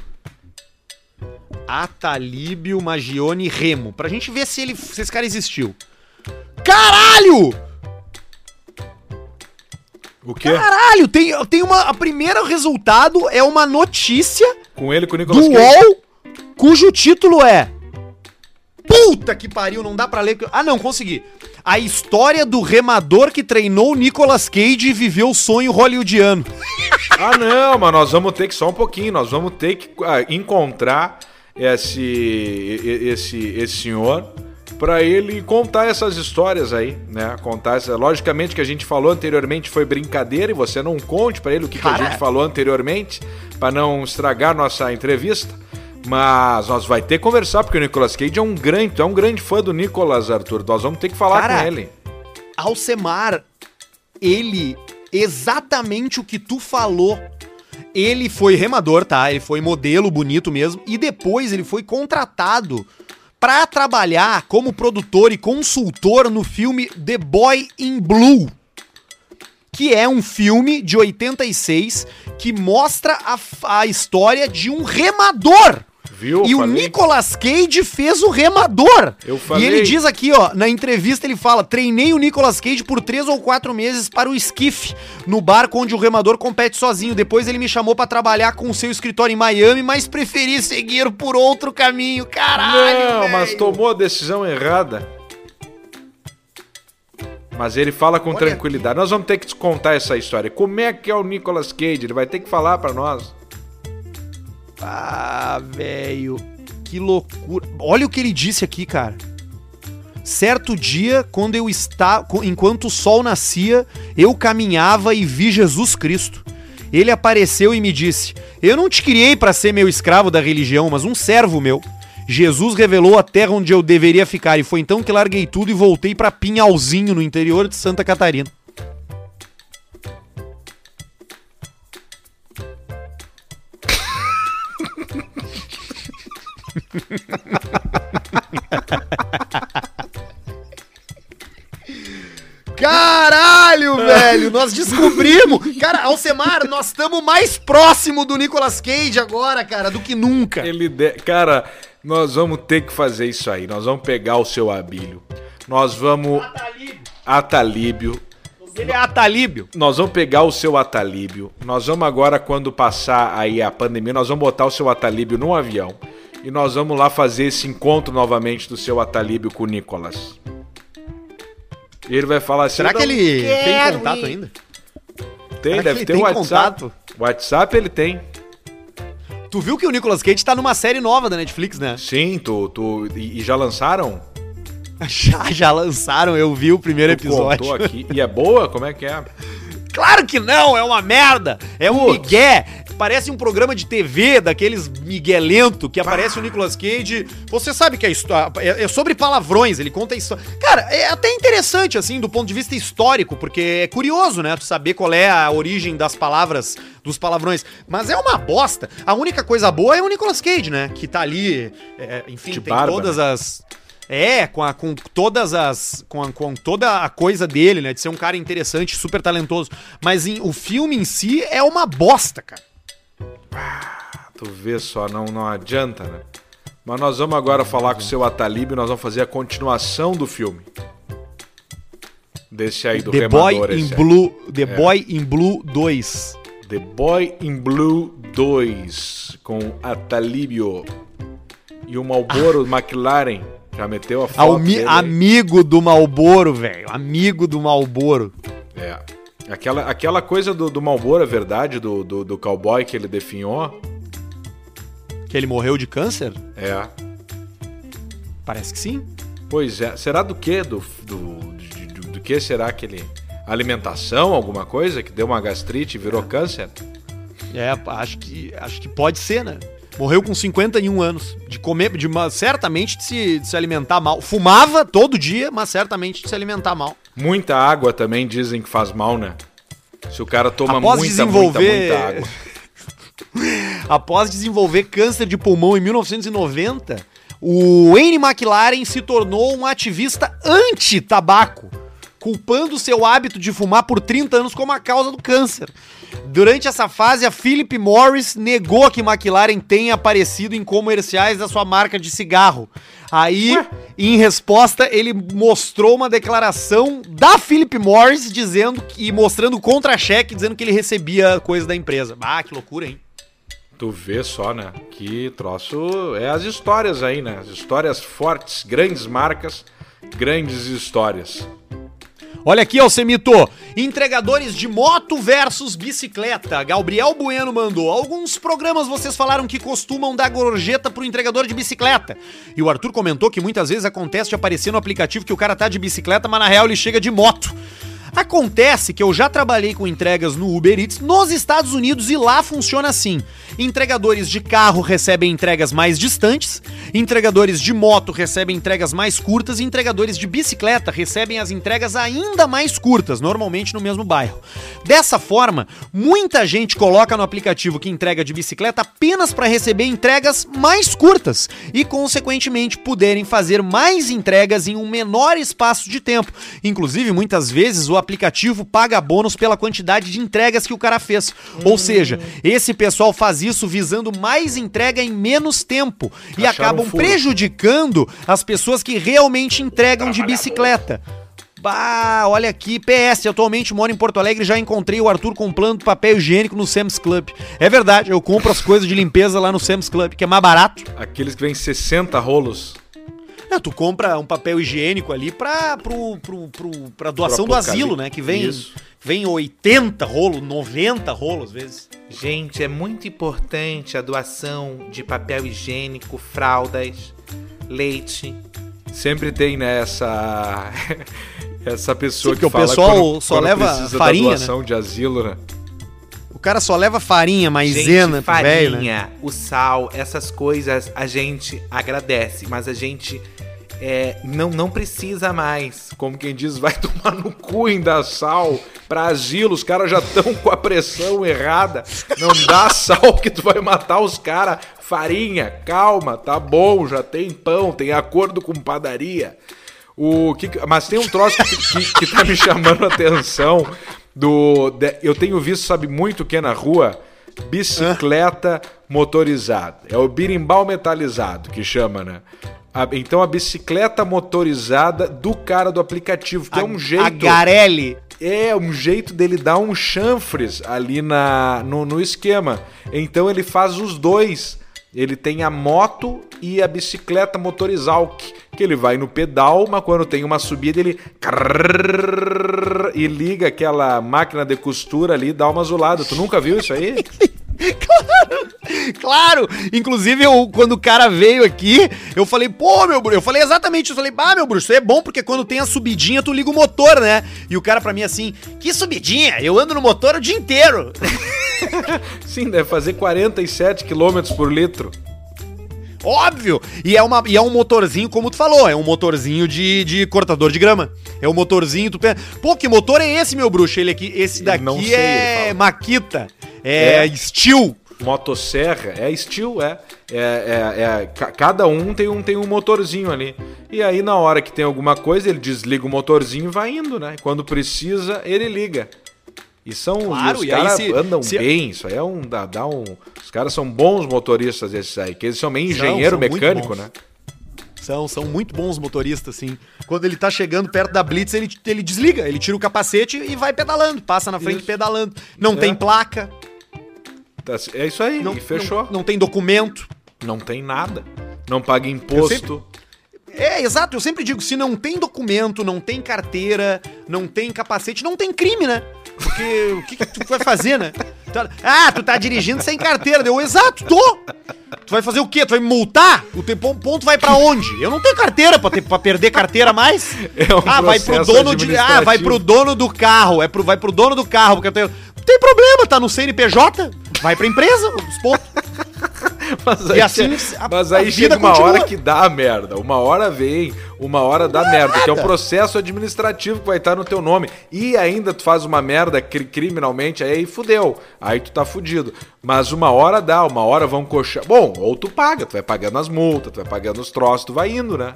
Atalíbio Magione Remo. Pra gente ver se, ele, se esse cara existiu. Caralho!
O quê?
Caralho, tem, tem uma. A primeiro resultado é uma notícia
Com ele com o Nicolas
do
Cage?
UOL cujo título é. Puta que pariu, não dá pra ler. Ah, não, consegui. A história do remador que treinou Nicolas Cage e viveu o sonho hollywoodiano.
Ah, não, mas nós vamos ter que só um pouquinho, nós vamos ter que ah, encontrar esse esse esse senhor para ele contar essas histórias aí, né? Contar essa, logicamente que a gente falou anteriormente foi brincadeira e você não conte para ele o que, que a gente falou anteriormente para não estragar nossa entrevista. Mas nós vai ter que conversar porque o Nicolas Cage é um grande, é um grande fã do Nicolas Arthur. Nós vamos ter que falar
Cara,
com ele.
Alcemar, ele, exatamente o que tu falou. Ele foi remador, tá? Ele foi modelo bonito mesmo. E depois ele foi contratado pra trabalhar como produtor e consultor no filme The Boy in Blue. que é um filme de 86 que mostra a, a história de um remador.
Viu?
e o. Nicolas Cage fez o remador.
Eu
E
falei.
ele diz aqui, ó, na entrevista ele fala: treinei o Nicolas Cage por três ou quatro meses para o esquife, no barco onde o remador compete sozinho. Depois ele me chamou para trabalhar com o seu escritório em Miami, mas preferi seguir por outro caminho. Caralho!
Não, mas
velho.
tomou a decisão errada. Mas ele fala com
Olha
tranquilidade. Nós vamos ter que te contar essa história. Como é que é o Nicolas Cage? Ele vai ter que falar pra nós.
Ah, velho, que loucura. Olha o que ele disse aqui, cara. Certo dia, quando eu estava, enquanto o sol nascia, eu caminhava e vi Jesus Cristo. Ele apareceu e me disse: Eu não te criei para ser meu escravo da religião, mas um servo meu. Jesus revelou a terra onde eu deveria ficar e foi então que larguei tudo e voltei para Pinhalzinho, no interior de Santa Catarina. Caralho, velho! Nós descobrimos! Cara, Alcemar, nós estamos mais próximo do Nicolas Cage agora, cara, do que nunca.
Ele de... Cara, nós vamos ter que fazer isso aí. Nós vamos pegar o seu Abílio. Nós vamos. Atalíbio.
Ele é atalíbio.
Nós vamos pegar o seu Atalíbio. Nós vamos agora, quando passar aí a pandemia, nós vamos botar o seu Atalíbio num avião. E nós vamos lá fazer esse encontro novamente do seu Atalíbio com o Nicolas. E ele vai falar assim.
Será
"Eu
que ele tem contato
ir."
ainda?
Tem,
Será
deve
ele
ter
tem
o WhatsApp.
contato?
WhatsApp ele tem.
Tu viu que o Nicolas Cage tá numa série nova da Netflix, né?
Sim, tu, tu e, e já lançaram?
Já, já lançaram, eu vi o primeiro
Tu
episódio.
aqui. E é boa? Como é que é?
Claro que não, é uma merda. É um
Putz.
migué. Parece um programa de TV daqueles miguelento que aparece o Nicolas Cage. Você sabe que a história é, é sobre palavrões, ele conta a história. Cara, é até interessante assim do ponto de vista histórico, porque é curioso, né, tu saber qual é a origem das palavras, dos palavrões, mas é uma bosta. A única coisa boa é o Nicolas Cage, né, que tá ali, é, enfim,
De
tem
barba,
todas
né?
as é, com, a, com todas as. Com, a- com toda a coisa dele, né? De ser um cara interessante, super talentoso. Mas em- o filme em si é uma bosta, cara.
Tu vê só, não, não adianta, né? Mas nós vamos agora falar com o seu Atalíbio e nós vamos fazer a continuação do filme. Desse aí do
The Boy
remador.
in
esse aí.
Blue. The Boy in Blue 2.
The Boy in Blue 2 com Atalíbio e o Marlboro McLaren. Já meteu a foto
Almi- amigo do Malboro, velho. Amigo do Malboro.
É. Aquela, aquela coisa do, do Marlboro, é verdade, do, do, do cowboy que ele definhou.
Que ele morreu de câncer?
É.
Parece que sim.
Pois é. Será do que? Do, do, de- do, do que será que ele... Alimentação, alguma coisa que deu uma gastrite e virou câncer?
É, acho que, acho que pode ser, né? Morreu com 51 anos. De comer, de uma- certamente de se, de se alimentar mal. Fumava todo dia, mas certamente de se alimentar mal.
Muita água também dizem que faz mal, né? Se o cara toma
Após
muita,
desenvolver-
muita, muita água.
Após desenvolver câncer de pulmão em 1990, o Wayne McLaren se tornou um ativista anti-tabaco, culpando seu hábito de fumar por 30 anos como a causa do câncer. Durante essa fase, a Philip Morris negou que McLaren tenha aparecido em comerciais da sua marca de cigarro. Aí, em resposta, ele mostrou uma declaração da Philip Morris dizendo que, e mostrando o contra-cheque dizendo que ele recebia coisa da empresa. Ah, que loucura, hein?
Tu vê só, né? Que troço é as histórias aí, né? As histórias fortes, grandes marcas, grandes histórias.
Olha aqui, Alcemito. Entregadores de moto versus bicicleta. Gabriel Bueno mandou. Alguns programas vocês falaram que costumam dar gorjeta pro entregador de bicicleta. E o Arthur comentou que muitas vezes acontece de aparecer no aplicativo que o cara tá de bicicleta, mas na real ele chega de moto. Acontece que eu já trabalhei com entregas no Uber Eats nos Estados Unidos e lá funciona assim. Entregadores de carro recebem entregas mais distantes, entregadores de moto recebem entregas mais curtas e entregadores de bicicleta recebem as entregas ainda mais curtas, normalmente no mesmo bairro. Dessa forma, muita gente coloca no aplicativo que entrega de bicicleta apenas para receber entregas mais curtas e, consequentemente, poderem fazer mais entregas em um menor espaço de tempo. Inclusive, muitas vezes o aplicativo aplicativo paga bônus pela quantidade de entregas que o cara fez. Ou seja, esse pessoal faz isso visando mais entrega em menos tempo e
Acharam
acabam
um furo.
prejudicando as pessoas que realmente entregam de bicicleta. Bah, olha aqui, PS, atualmente moro em Porto Alegre e já encontrei o Arthur comprando papel higiênico no Sam's Club. É verdade, eu compro as coisas de limpeza lá no Sam's Club, que é mais barato.
Aqueles que vêm 60 rolos.
É, tu compra um papel higiênico ali pra, pro, pro, pro, pra doação do
apocalipse.
asilo, né? Que vem,
Isso.
vem 80 rolos, 90 rolos às vezes.
Gente, é muito importante a doação de papel higiênico, fraldas, leite.
Sempre tem, né, essa... essa pessoa
Sim,
que
porque o
fala
pessoal
quando-
só
quando
leva
precisa
farinha,
da doação de asilo, né?
O cara só leva farinha, maisena,
gente,
né?
farinha, o sal, essas coisas a gente agradece, mas a gente é, não, não precisa mais.
Como quem diz, vai tomar no cu em dar sal pra asilo. Os caras já estão com a pressão errada. Não dá sal que tu vai matar os caras. Farinha, calma, tá bom, já tem pão, tem acordo com padaria. O que, que- mas tem um troço que, que, que tá me chamando a atenção. Do, de- eu tenho visto, sabe muito o que é na rua? Bicicleta motorizada. É o birimbau metalizado que chama, né? A- então a bicicleta motorizada do cara do aplicativo, que é um jeito.
A Garelli.
É um jeito dele dar um chanfres ali na, no, no esquema. Então ele faz os dois. Ele tem a moto e a bicicleta motorizal, que, ele vai no pedal, mas quando tem uma subida ele e liga aquela máquina de costura ali, dá uma azulada. Tu nunca viu isso aí?
Claro! Inclusive, eu, quando o cara veio aqui, eu falei, pô, meu bruxo. Eu falei exatamente isso. Eu falei, bah, meu bruxo, isso é bom porque quando tem a subidinha, tu liga o motor, né? E o cara pra mim assim, que subidinha? Eu ando no motor o dia inteiro.
Sim, deve fazer 47 km por litro.
Óbvio! E é, uma, e é um motorzinho, como tu falou, é um motorzinho de, de cortador de grama. É um motorzinho, tu pensa, pô, que motor é esse, meu bruxo? Ele aqui, esse daqui
sei,
é. Maquita, é,
É.
Steel.
Motosserra, é estilo, é. É, é, é, ca- cada um tem um tem um motorzinho ali. E aí, na hora que tem alguma coisa, ele desliga o motorzinho e vai indo, né? Quando precisa, ele liga. E são
Claro,
os
e
caras
se-
andam
se-
bem, isso aí é um. Dá, dá um. Os caras são bons motoristas esses aí, que eles são meio engenheiro
são
mecânico, né?
São, são muito bons motoristas, assim. Quando ele tá chegando perto da Blitz, ele, ele desliga, ele tira o capacete e vai pedalando, passa na frente
Isso.
pedalando. Não
É.
tem placa,
Tá- É isso aí,
não,
fechou.
Não, não tem documento.
Não, tem nada. Não paga imposto.
É, exato, eu sempre digo, se não tem documento, não tem carteira, não tem capacete, não tem crime, né? Porque o que, que tu vai fazer, né? Ah, tu tá dirigindo sem carteira. Deu, exato, tô! Tu vai fazer o quê? Tu vai me multar? O teu pon- ponto vai pra onde? Eu não tenho carteira pra, ter, pra perder carteira mais.
É um
ah, vai pro dono de. Ah, vai pro dono do carro. É pro, vai pro dono do carro. Porque eu tenho. Não tem problema, tá no CNPJ. Vai pra empresa, os pontos.
Mas
E
aí,
assim,
che-
a-
mas
a
aí
vida
chega uma
continua.
hora que dá a merda. Uma hora vem, uma hora dá merda. Que é um processo administrativo que vai estar no teu nome. E ainda tu faz uma merda cri- criminalmente, aí fudeu. Aí tu tá fudido. Mas uma hora dá, uma hora vão coxar. Bom, ou tu paga, tu vai pagando as multas, tu vai pagando os troços, tu vai indo, né?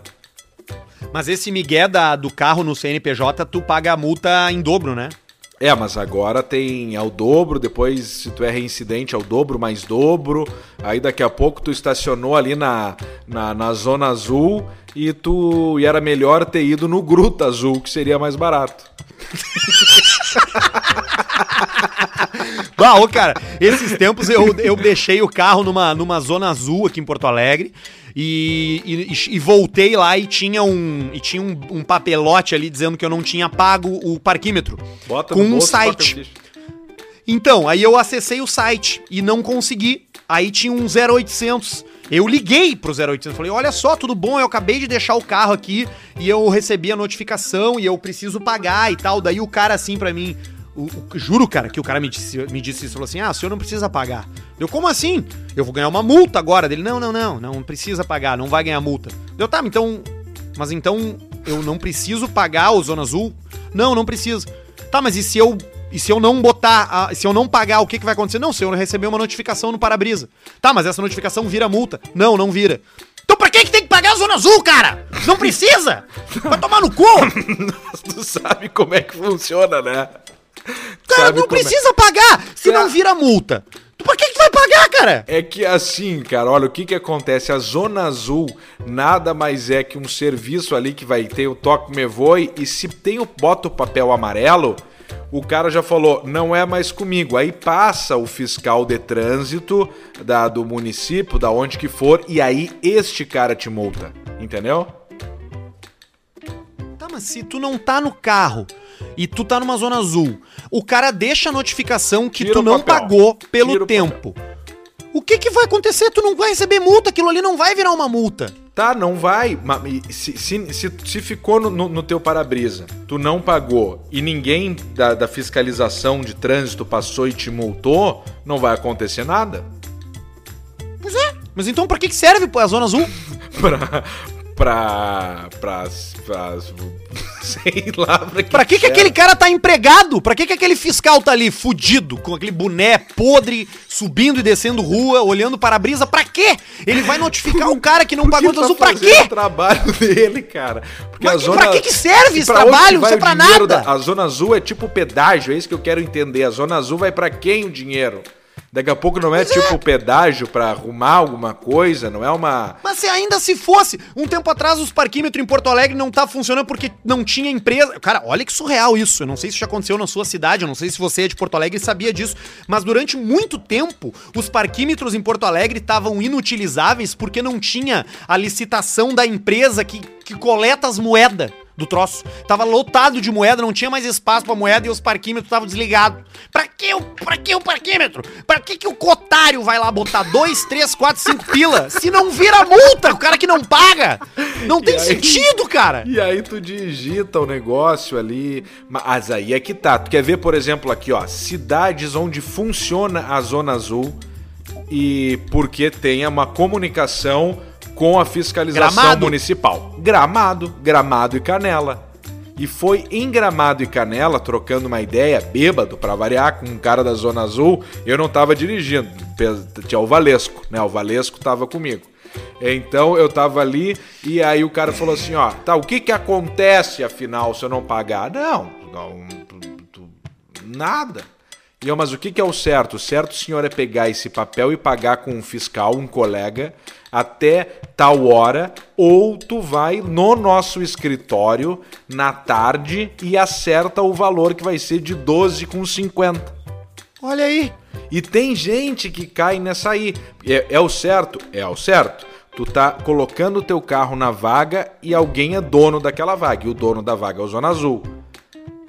Mas esse migué da, do carro no CNPJ, tu paga a multa em dobro, né?
É, mas agora tem ao dobro, depois se tu é reincidente, ao dobro mais dobro. Aí daqui a pouco tu estacionou ali na, na, na zona azul e tu e era melhor ter ido no Gruta Azul, que seria mais barato.
Bah, ô, cara, esses tempos eu, eu deixei o carro numa, numa zona azul aqui em Porto Alegre e, e, e voltei lá e tinha um, e tinha um, um papelote ali dizendo que eu não tinha pago o parquímetro.
Bota
com um
bolso,
site. Então, aí eu acessei o site e não consegui. Aí tinha um 0800. Eu liguei pro 0800, falei: "Olha só, tudo bom? Eu acabei de deixar o carro aqui e eu recebi a notificação e eu preciso pagar e tal". Daí o cara assim pra mim, o- o- juro, cara, que o cara me disse, me disse isso, falou assim: "Ah, o senhor não precisa pagar". Eu: "Como assim? Eu vou ganhar uma multa agora". Dele: "Não, não, não, não precisa pagar, não vai ganhar multa". Deu: "Tá, então, mas então eu não preciso pagar o Zona Azul?". "Não, não precisa". Tá, mas e se eu e se eu não botar, a- se eu não pagar, o que, que vai acontecer? Não, se eu receber uma notificação no para-brisa. Tá, mas essa notificação vira multa. Não, não vira. Então pra que, que tem que pagar a Zona Azul, cara? Não precisa! Vai tomar no cu!
tu sabe como é que funciona, né?
Cara, não
como é?
precisa pagar! Se
Pra-
não vira multa. Pra que, que vai pagar, cara?
É que assim, cara, olha o que que acontece. A Zona Azul nada mais é que um serviço ali que vai ter o toque me voe e se tem o bota o papel amarelo, o cara já falou, não é mais comigo. Aí passa o fiscal de trânsito da, do município, da onde que for, e aí este cara te multa. Entendeu?
Se tu não tá no carro e tu tá numa zona azul, o cara deixa a notificação que
Tira
tu
o
não
papel.
pagou pelo
Tira o
tempo. O que que vai acontecer? Tu não vai receber multa, aquilo ali não vai virar uma multa.
Tá, não vai. Se, se, se, se ficou no, no- no teu para-brisa, tu não pagou e ninguém da, da fiscalização de trânsito passou e te multou, não vai acontecer nada.
Pois é. Mas então pra que que serve a zona azul?
pra. Pra. pra. pra sei lá, pra que.
Pra que que
serve.
aquele cara tá empregado? Pra que que aquele fiscal tá ali fudido, com aquele boné podre, subindo e descendo rua, olhando para a brisa? Pra quê? Ele vai notificar o cara que não pagou a
que
zona azul
tá
pra quê?
o trabalho dele, cara. Porque
Mas que- pra que que serve esse trabalho?
que vai
Isso é
o
pra nada.
da- a Zona Azul é tipo pedágio, é isso que eu quero entender. A Zona Azul vai pra quem o dinheiro? Daqui a pouco não é tipo pedágio pra arrumar alguma coisa, não é uma.
Mas se ainda se fosse, um tempo atrás os parquímetros em Porto Alegre não tá funcionando porque não tinha empresa. Cara, olha que surreal isso. Eu não sei se já aconteceu na sua cidade, eu não sei se você é de Porto Alegre e sabia disso, mas durante muito tempo os parquímetros em Porto Alegre estavam inutilizáveis porque não tinha a licitação da empresa que, que coleta as moedas do troço. Tava lotado de moeda, não tinha mais espaço pra moeda e os parquímetros estavam desligados. Pra que o, pra que o parquímetro? Pra que, que o cotário vai lá botar 2, 3, 4, 5 pila se não vira multa? O cara que não paga. Não tem
aí?
sentido, cara.
E aí tu digita o negócio ali. Mas aí é que tá. Tu quer ver, por exemplo, aqui, ó, cidades onde funciona a Zona Azul e porque tenha uma comunicação com a fiscalização
Gramado.
municipal. Gramado, Gramado e Canela. E foi em Gramado e Canela, trocando uma ideia, bêbado, pra variar, com um cara da Zona Azul, eu não tava dirigindo, tinha o Valesco, né? O Valesco tava comigo. Então eu tava ali e aí o cara falou assim, ó, tá, o que que acontece afinal se eu não pagar? Não, não tu- nada. E eu, mas o que que é o certo? O certo, senhor, é pegar esse papel e pagar com um fiscal, um colega, até tal hora, ou tu vai no nosso escritório na tarde e acerta o valor que vai ser de 12,50.
Olha aí.
E tem gente que cai nessa aí. É, é o certo? É o certo. Tu tá colocando o teu carro na vaga e alguém é dono daquela vaga. E o dono da vaga é o Zona Azul.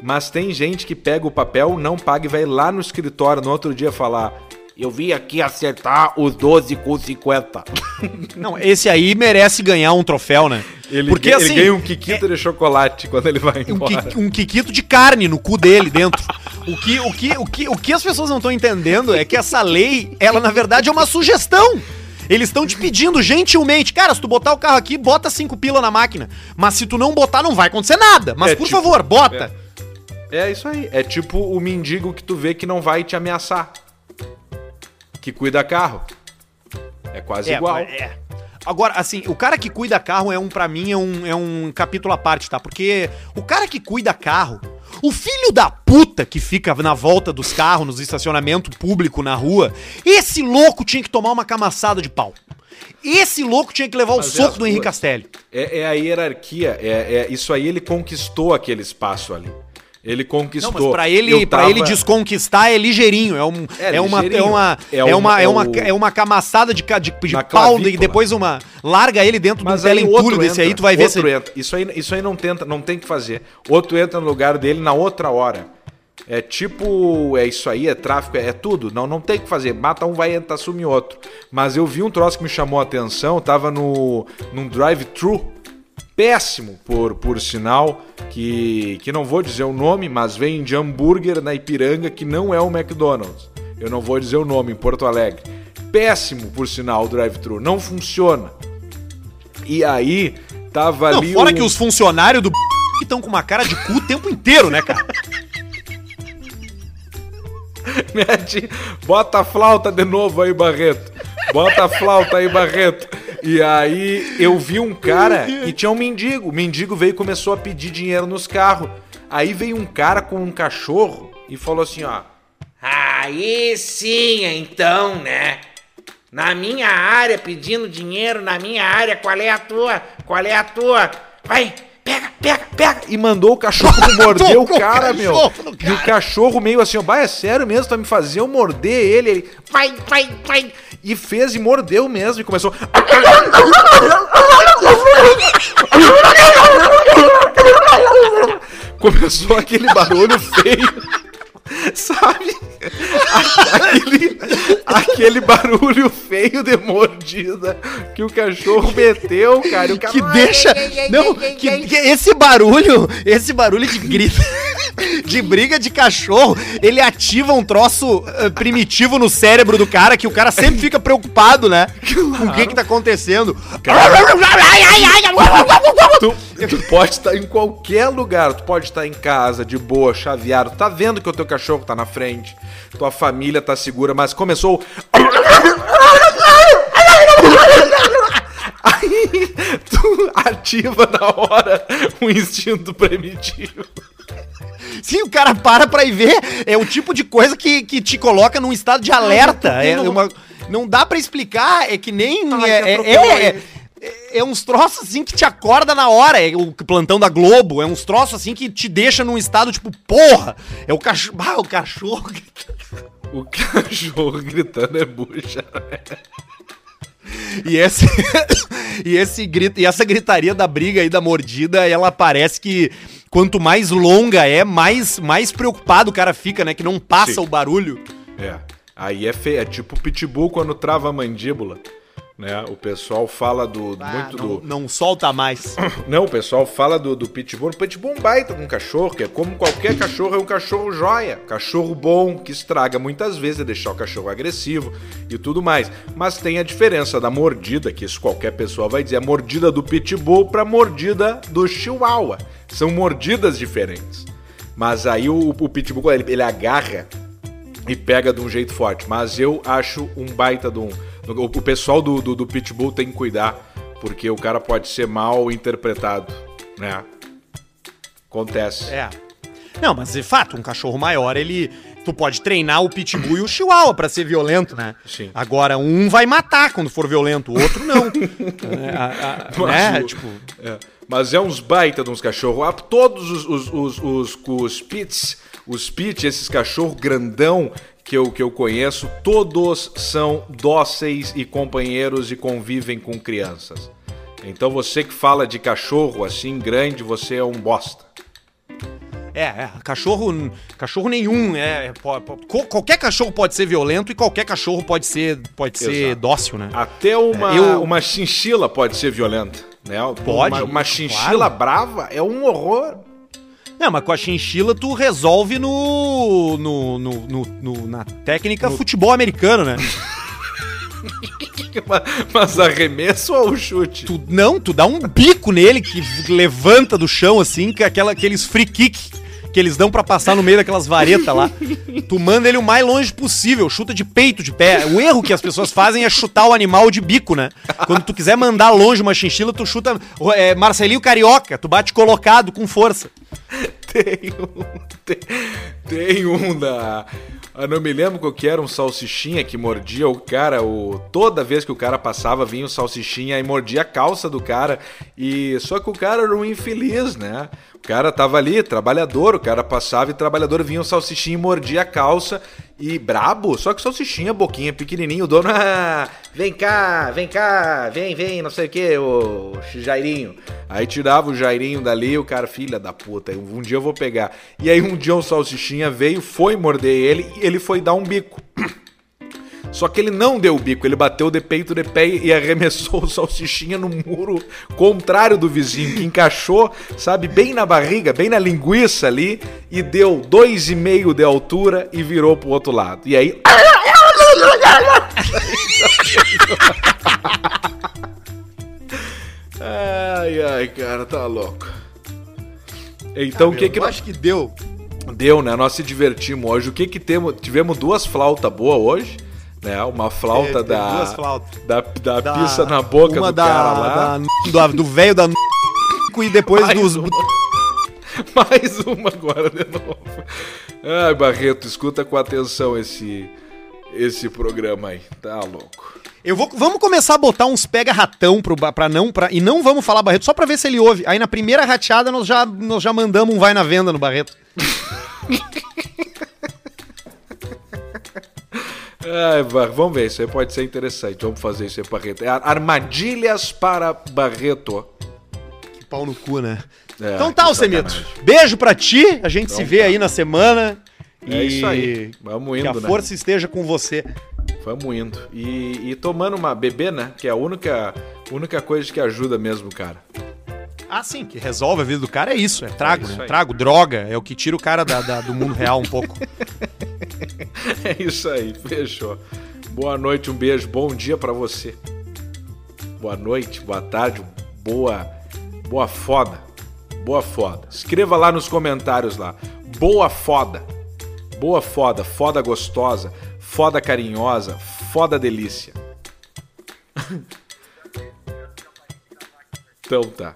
Mas tem gente que pega o papel, não paga e vai lá no escritório no outro dia falar: Eu vim aqui acertar os 12 com 50.
Não, esse aí merece ganhar um troféu, né?
Ele,
Porque
ganha-
assim,
ele ganha um quiquito de chocolate quando ele vai
um,
embora.
qui- um quiquito de carne no cu dele dentro. O que, o que, o que, o que as pessoas não estão entendendo é que essa lei, ela na verdade é uma sugestão. Eles estão te pedindo gentilmente, cara, se tu botar o carro aqui, bota cinco pila na máquina. Mas se tu não botar, não vai acontecer nada. Mas
É,
por
tipo,
favor, bota.
É isso aí. É tipo o mendigo que tu vê que não vai te ameaçar. Que cuida carro. É quase igual.
é. Agora, assim, o cara que cuida carro é um, para mim, é um, é um capítulo à parte, tá? Porque o cara que cuida carro, o filho da puta que fica na volta dos carros, nos estacionamentos público na rua, esse louco tinha que tomar uma camaçada de pau. Esse louco tinha que levar o
Mas é
soco
as
do Henrique. Castelli.
É, é a hierarquia. É, é- isso aí ele conquistou aquele espaço ali. Ele
Não,
conquistou.
mas pra ele,
tava-
ele desconquistar é ligeirinho. É, um,
É
é, uma, é,
ligeirinho.
uma,
É
é,
uma-
é,
é
uma, é uma camaçada de, de, de pau e depois uma. Larga ele dentro
Mas
de
aí
teleentulho
outro
desse aí,
entra,
tu vai ver se.
entra. Isso aí, isso aí não tenta, não tem que fazer. Outro entra no lugar dele na outra hora. É tipo, é isso aí, é tráfico, é, é tudo. Não, não tem que fazer. Mata um, vai entrar, assume outro. Mas eu vi um troço que me chamou a atenção, tava no num drive-thru péssimo, por, por sinal, que, que não vou dizer o nome, mas vem de hambúrguer na Ipiranga, que não é o McDonald's. Eu não vou dizer o nome, em Porto Alegre. Péssimo, por sinal, o drive-thru. Não funciona. E aí, tava
Não,
ali.
fora
um-
que os funcionários do que estão com uma cara de cu o tempo inteiro, né, cara?
Mete, bota a flauta de novo aí, Barreto. Bota a flauta aí, Barreto. E aí eu vi um cara e tinha um mendigo. O mendigo veio e começou a pedir dinheiro nos carros. Aí veio um cara com um cachorro e falou assim, ó.
Aí sim, então, né? Na minha área, pedindo dinheiro, na minha área, qual é a tua? Qual é a tua? Vai, pega, pega, pega.
E mandou o cachorro morder o
Tocou o
cara, meu.
no
E o cachorro meio assim, ó, bah, é sério mesmo, vai me fazer eu morder ele? Ele
Vai, vai, vai.
e fez e mordeu mesmo e começou. Começou aquele barulho feio. Sabe? Aquele, aquele barulho feio de mordida que o cachorro meteu, cara.
Que deixa. Não, que, que esse barulho, esse barulho de grito, de briga de cachorro, ele ativa um troço eh, primitivo no cérebro do cara que o cara sempre fica preocupado, né? Com o que que tá acontecendo.
Tu, tu pode estar em qualquer lugar, tu pode estar em casa, de boa, chaveado, tá vendo que o teu cachorro tá na frente, tua família tá segura, mas começou. Aí tu ativa na hora o instinto primitivo.
Sim, o cara para pra ir ver. É o tipo de coisa que, que te coloca num estado de alerta. É uma, não dá pra explicar. É que nem.
Ai,
é,
que
é, é- é- é uns troços assim que te acorda na hora. É o plantão da Globo. É uns troços assim que te deixa num estado tipo, porra! É o cachorro. Ah, o cachorro.
O cachorro gritando é bucha.
E esse, e esse grito, e essa gritaria da briga aí da mordida, ela parece que quanto mais longa é, mais mais preocupado o cara fica, né? Que não passa
Sim.
o barulho.
É. Aí é feio, é tipo o pitbull quando trava a mandíbula. Né? O pessoal fala do.
Ah,
muito
não,
do.
não solta mais.
Não, o pessoal fala do, do pitbull. O pitbull é um baita de um cachorro, que é como qualquer cachorro, é um cachorro joia. Cachorro bom, que estraga muitas vezes, é deixar o cachorro agressivo e tudo mais. Mas tem a diferença da mordida, que isso qualquer pessoa vai dizer, a mordida do pitbull pra mordida do chihuahua. São mordidas diferentes. Mas aí o, o pitbull, ele, ele agarra e pega de um jeito forte. Mas eu acho um baita de um. O, o pessoal do, do, do Pitbull tem que cuidar, porque o cara pode ser mal interpretado, né? Acontece.
É. Não, mas de fato, um cachorro maior, ele. Tu pode treinar o pitbull e o chihuahua pra ser violento, né?
Sim.
Agora, um vai matar quando for violento, o outro não. É, a- a- né?
O-
Tipo,
é. Mas é uns baita de uns cachorros. Ah, todos os, os, os, os, os pits, os pits, esses cachorros grandão que eu, que eu conheço, todos são dóceis e companheiros e convivem com crianças. Então você que fala de cachorro assim grande, você é um bosta.
É, é, cachorro, cachorro nenhum, é, é, po- po- qualquer cachorro pode ser violento e qualquer cachorro pode ser, pode ser dócil, né?
Até uma,
Eu-
uma chinchila pode ser violenta. Né?
Pode,
Uma, uma chinchila
claro.
brava é um horror.
Não, mas com a chinchila tu resolve no, no, no, no- no- na técnica futebol americano, né?
Mas arremesso ou chute?
Tu, não, tu dá um bico nele que levanta do chão assim, que é aquela, aqueles free kick que eles dão pra passar no meio daquelas varetas lá. Tu manda ele o mais longe possível, chuta de peito de pé. O erro que as pessoas fazem é chutar o animal de bico, né? Quando tu quiser mandar longe uma chinchila, tu chuta é, Marcelinho Carioca, tu bate colocado com força.
Tem um. Tem, tem um da. Eu não me lembro qual que era, um salsichinha que mordia o cara. O, toda vez que o cara passava, vinha o salsichinha e mordia a calça do cara. E Só que o cara era um infeliz, né? O cara tava ali, trabalhador, o cara passava e trabalhador vinha o salsichinha e mordia a calça. E brabo, só que salsichinha, boquinha pequenininho, o dono, ah, vem cá, vem cá, vem, vem, não sei o que, o Jairinho. Aí tirava o Jairinho dali, o cara, filha da puta, um dia eu vou pegar. E aí um dia o salsichinha veio, foi morder ele e ele foi dar um bico. Só que ele não deu o bico, ele bateu de peito de pé e arremessou o salsichinha no muro contrário do vizinho, que encaixou, sabe, bem na barriga, bem na linguiça ali, e deu dois e meio de altura e virou pro outro lado. E aí. Ai, ai, cara, tá louco. Então o que que
Eu acho que deu.
Deu, né? Nós se divertimos hoje. O que que temos? Tivemos duas flautas boas hoje, né? Uma flauta
Teve
da,
duas flautas.
da, da,
Da-
pista na boca
uma
do cara lá.
da, da- do velho da e depois
Mais
dos
uma. Mais uma agora de novo. Ai, Barreto, escuta com atenção esse, esse programa aí. Tá louco.
Eu vou, vamos começar a botar uns pega ratão pro ba- pra não pra, e não vamos falar Barreto só pra ver se ele ouve. Aí na primeira rateada nós já nós já mandamos um vai na venda no Barreto.
Ai, Bar- vamos ver, isso aí pode ser interessante. Vamos fazer isso aí, Barreto. É ar- armadilhas para Barreto.
Que pau no cu, né?
É,
então tá, Alcemito. Beijo pra ti. A gente se
Então
vê
tá.
aí na semana.
É isso aí. Vamos
Que a
indo, né?
força esteja com você.
Vamos indo. E, e tomando uma bebê, né? Que é a única, única coisa que ajuda mesmo, cara.
Ah, sim, que resolve a vida do cara é isso, é trago,
É isso
né? Trago, droga, é o que tira o cara da- da- do mundo real um pouco.
É isso aí, fechou. Boa noite, um beijo, bom dia pra você. Boa noite, boa tarde, boa, boa foda, boa foda. Escreva lá nos comentários lá, boa foda, boa foda, foda gostosa, foda carinhosa, foda delícia. Então tá.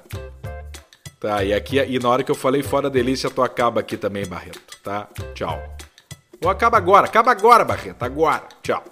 Tá, e aqui e na hora que eu falei foda delícia, tu acaba aqui também, Barreto, tá? Tchau. Ou acaba agora, acaba agora, Barreto, agora. Tchau.